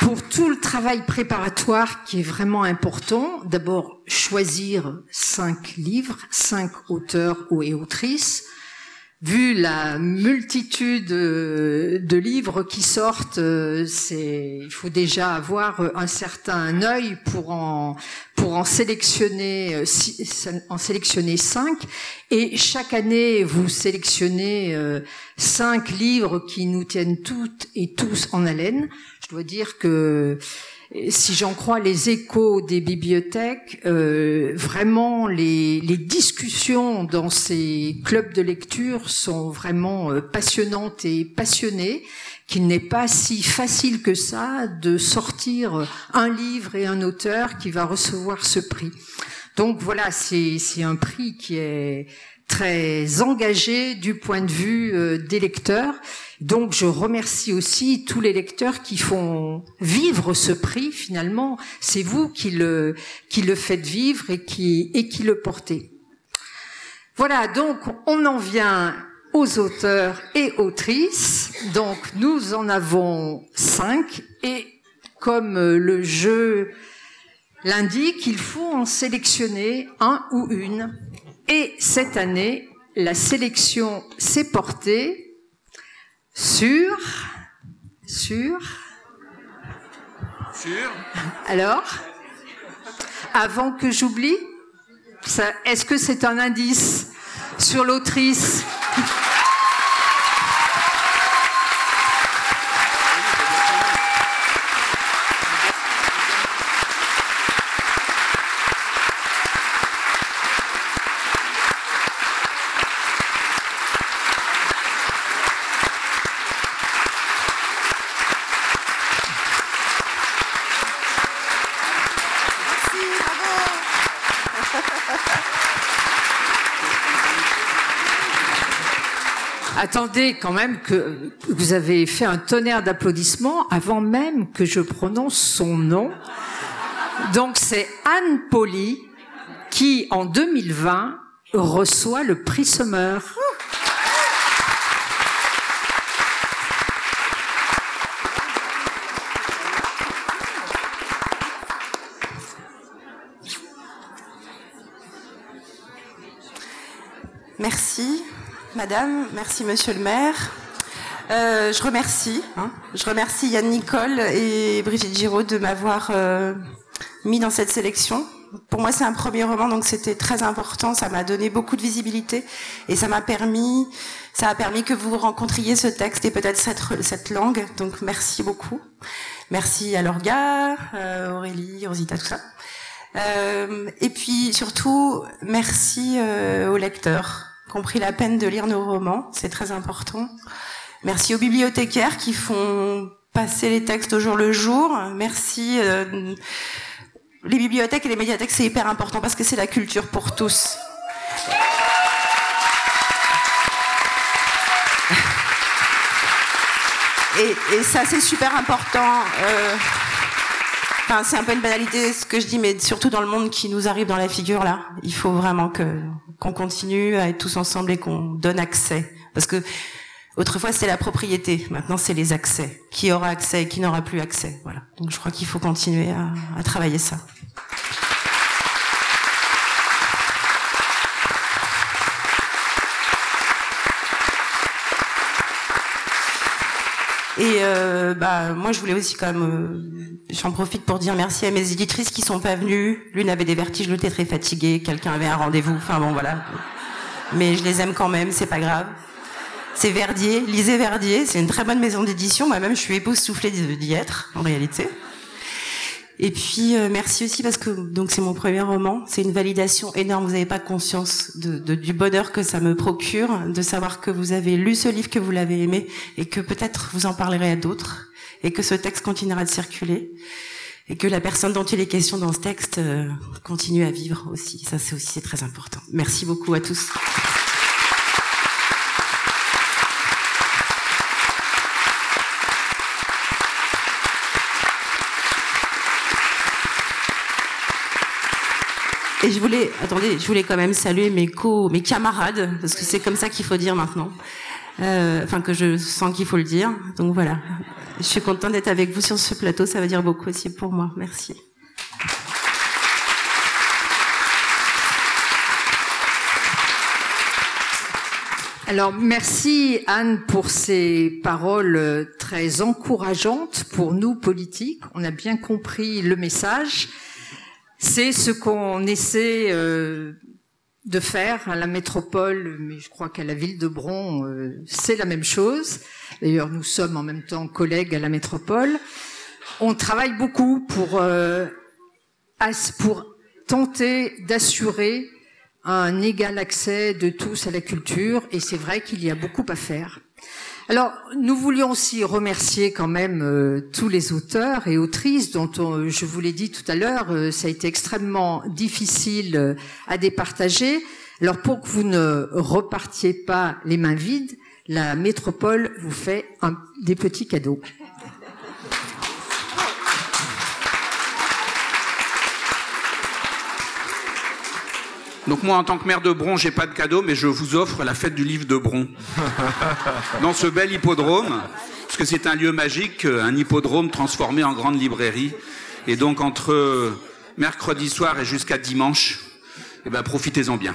Speaker 12: Pour tout le travail préparatoire qui est vraiment important, d'abord choisir cinq livres, cinq auteurs et autrices, vu la multitude euh, de livres qui sortent, euh, c'est il faut déjà avoir un certain œil pour en pour en sélectionner euh, en sélectionner cinq et chaque année vous sélectionnez cinq livres qui nous tiennent toutes et tous en haleine. Je dois dire que si j'en crois les échos des bibliothèques, euh, vraiment les, les, discussions dans ces clubs de lecture sont vraiment euh, passionnantes et passionnées, qu'il n'est pas si facile que ça de sortir un livre et un auteur qui va recevoir ce prix. Donc voilà, c'est un prix qui est très engagé du point de vue euh, des lecteurs. Donc je remercie aussi tous les lecteurs qui font vivre ce prix finalement. C'est vous qui le, qui le faites vivre et qui, et qui le portez. Voilà, donc on en vient aux auteurs et autrices. Donc nous en avons cinq et comme le jeu l'indique, il faut en sélectionner un ou une et cette année, la sélection s'est portée sur, sur,
Speaker 11: sur.
Speaker 12: Alors, avant que j'oublie, est-ce que c'est un indice sur l'autrice? Attendez quand même que vous avez fait un tonnerre d'applaudissements avant même que je prononce son nom. Donc c'est Anne Poli qui, en 2020, reçoit le prix Summer.
Speaker 2: Merci. Madame, merci Monsieur le maire. Euh, je remercie, hein, je remercie Yann Nicole et Brigitte Giraud de m'avoir euh, mis dans cette sélection. Pour moi, c'est un premier roman, donc c'était très important. Ça m'a donné beaucoup de visibilité et ça m'a permis, ça a permis que vous rencontriez ce texte et peut-être cette, cette langue. Donc, merci beaucoup. Merci à Lorga, euh, Aurélie, Rosita, tout ça. et puis surtout, merci aux lecteurs qui pris la peine de lire nos romans, c'est très important. Merci aux bibliothécaires qui font passer les textes au jour le jour. Merci. Euh, les bibliothèques et les médiathèques, c'est hyper important parce que c'est la culture pour tous. Et, ça, c'est super important. Euh, enfin, c'est un peu une banalité ce que je dis, mais surtout dans le monde qui nous arrive dans la figure là, il faut vraiment que qu'on continue à être tous ensemble et qu'on donne accès. Parce que autrefois c'était la propriété, maintenant c'est les accès. Qui aura accès et qui n'aura plus accès. Voilà. Donc je crois qu'il faut continuer à, à travailler ça. Et euh, bah moi je voulais aussi quand même, euh, j'en profite pour dire merci à mes éditrices qui sont pas venues. L'une avait des vertiges, l'autre était très fatiguée, quelqu'un avait un rendez-vous. Enfin bon voilà. Mais je les aime quand même, c'est pas grave. C'est Verdier, lisez Verdier, c'est une très bonne maison d'édition. Moi-même je suis époustouflée d'y être en réalité. Et puis euh, merci aussi parce que donc c'est mon premier roman, c'est une validation énorme. Vous n'avez pas conscience de, de, du bonheur que ça me procure de savoir que vous avez lu ce livre, que vous l'avez aimé et que peut-être vous en parlerez à d'autres et que ce texte continuera de circuler et que la personne dont il est question dans ce texte euh, continue à vivre aussi. Ça c'est aussi très important. Merci beaucoup à tous. Et je voulais, attendez, je voulais quand même saluer mes co, mes camarades, parce que c'est comme ça qu'il faut dire maintenant. Euh, enfin, que je sens qu'il faut le dire. Donc voilà. Je suis contente d'être avec vous sur ce plateau. Ça veut dire beaucoup aussi pour moi. Merci.
Speaker 12: Alors merci Anne pour ces paroles très encourageantes pour nous politiques. On a bien compris le message. C'est ce qu'on essaie euh, de faire à la métropole, mais je crois qu'à la ville de Bron, euh, c'est la même chose. D'ailleurs, nous sommes en même temps collègues à la métropole. On travaille beaucoup pour, euh, pour tenter d'assurer un égal accès de tous à la culture, et c'est vrai qu'il y a beaucoup à faire. Alors, nous voulions aussi remercier quand même euh, tous les auteurs et autrices dont je vous l'ai dit tout à l'heure, euh, ça a été extrêmement difficile euh, à départager. Alors, pour que vous ne repartiez pas les mains vides, la métropole vous fait des petits cadeaux.
Speaker 11: Donc moi, en tant que maire de Bron, j'ai pas de cadeau, mais je vous offre la fête du livre de Bron. Dans ce bel hippodrome, parce que c'est un lieu magique, un hippodrome transformé en grande librairie. Et donc entre mercredi soir et jusqu'à dimanche, eh ben, profitez-en bien.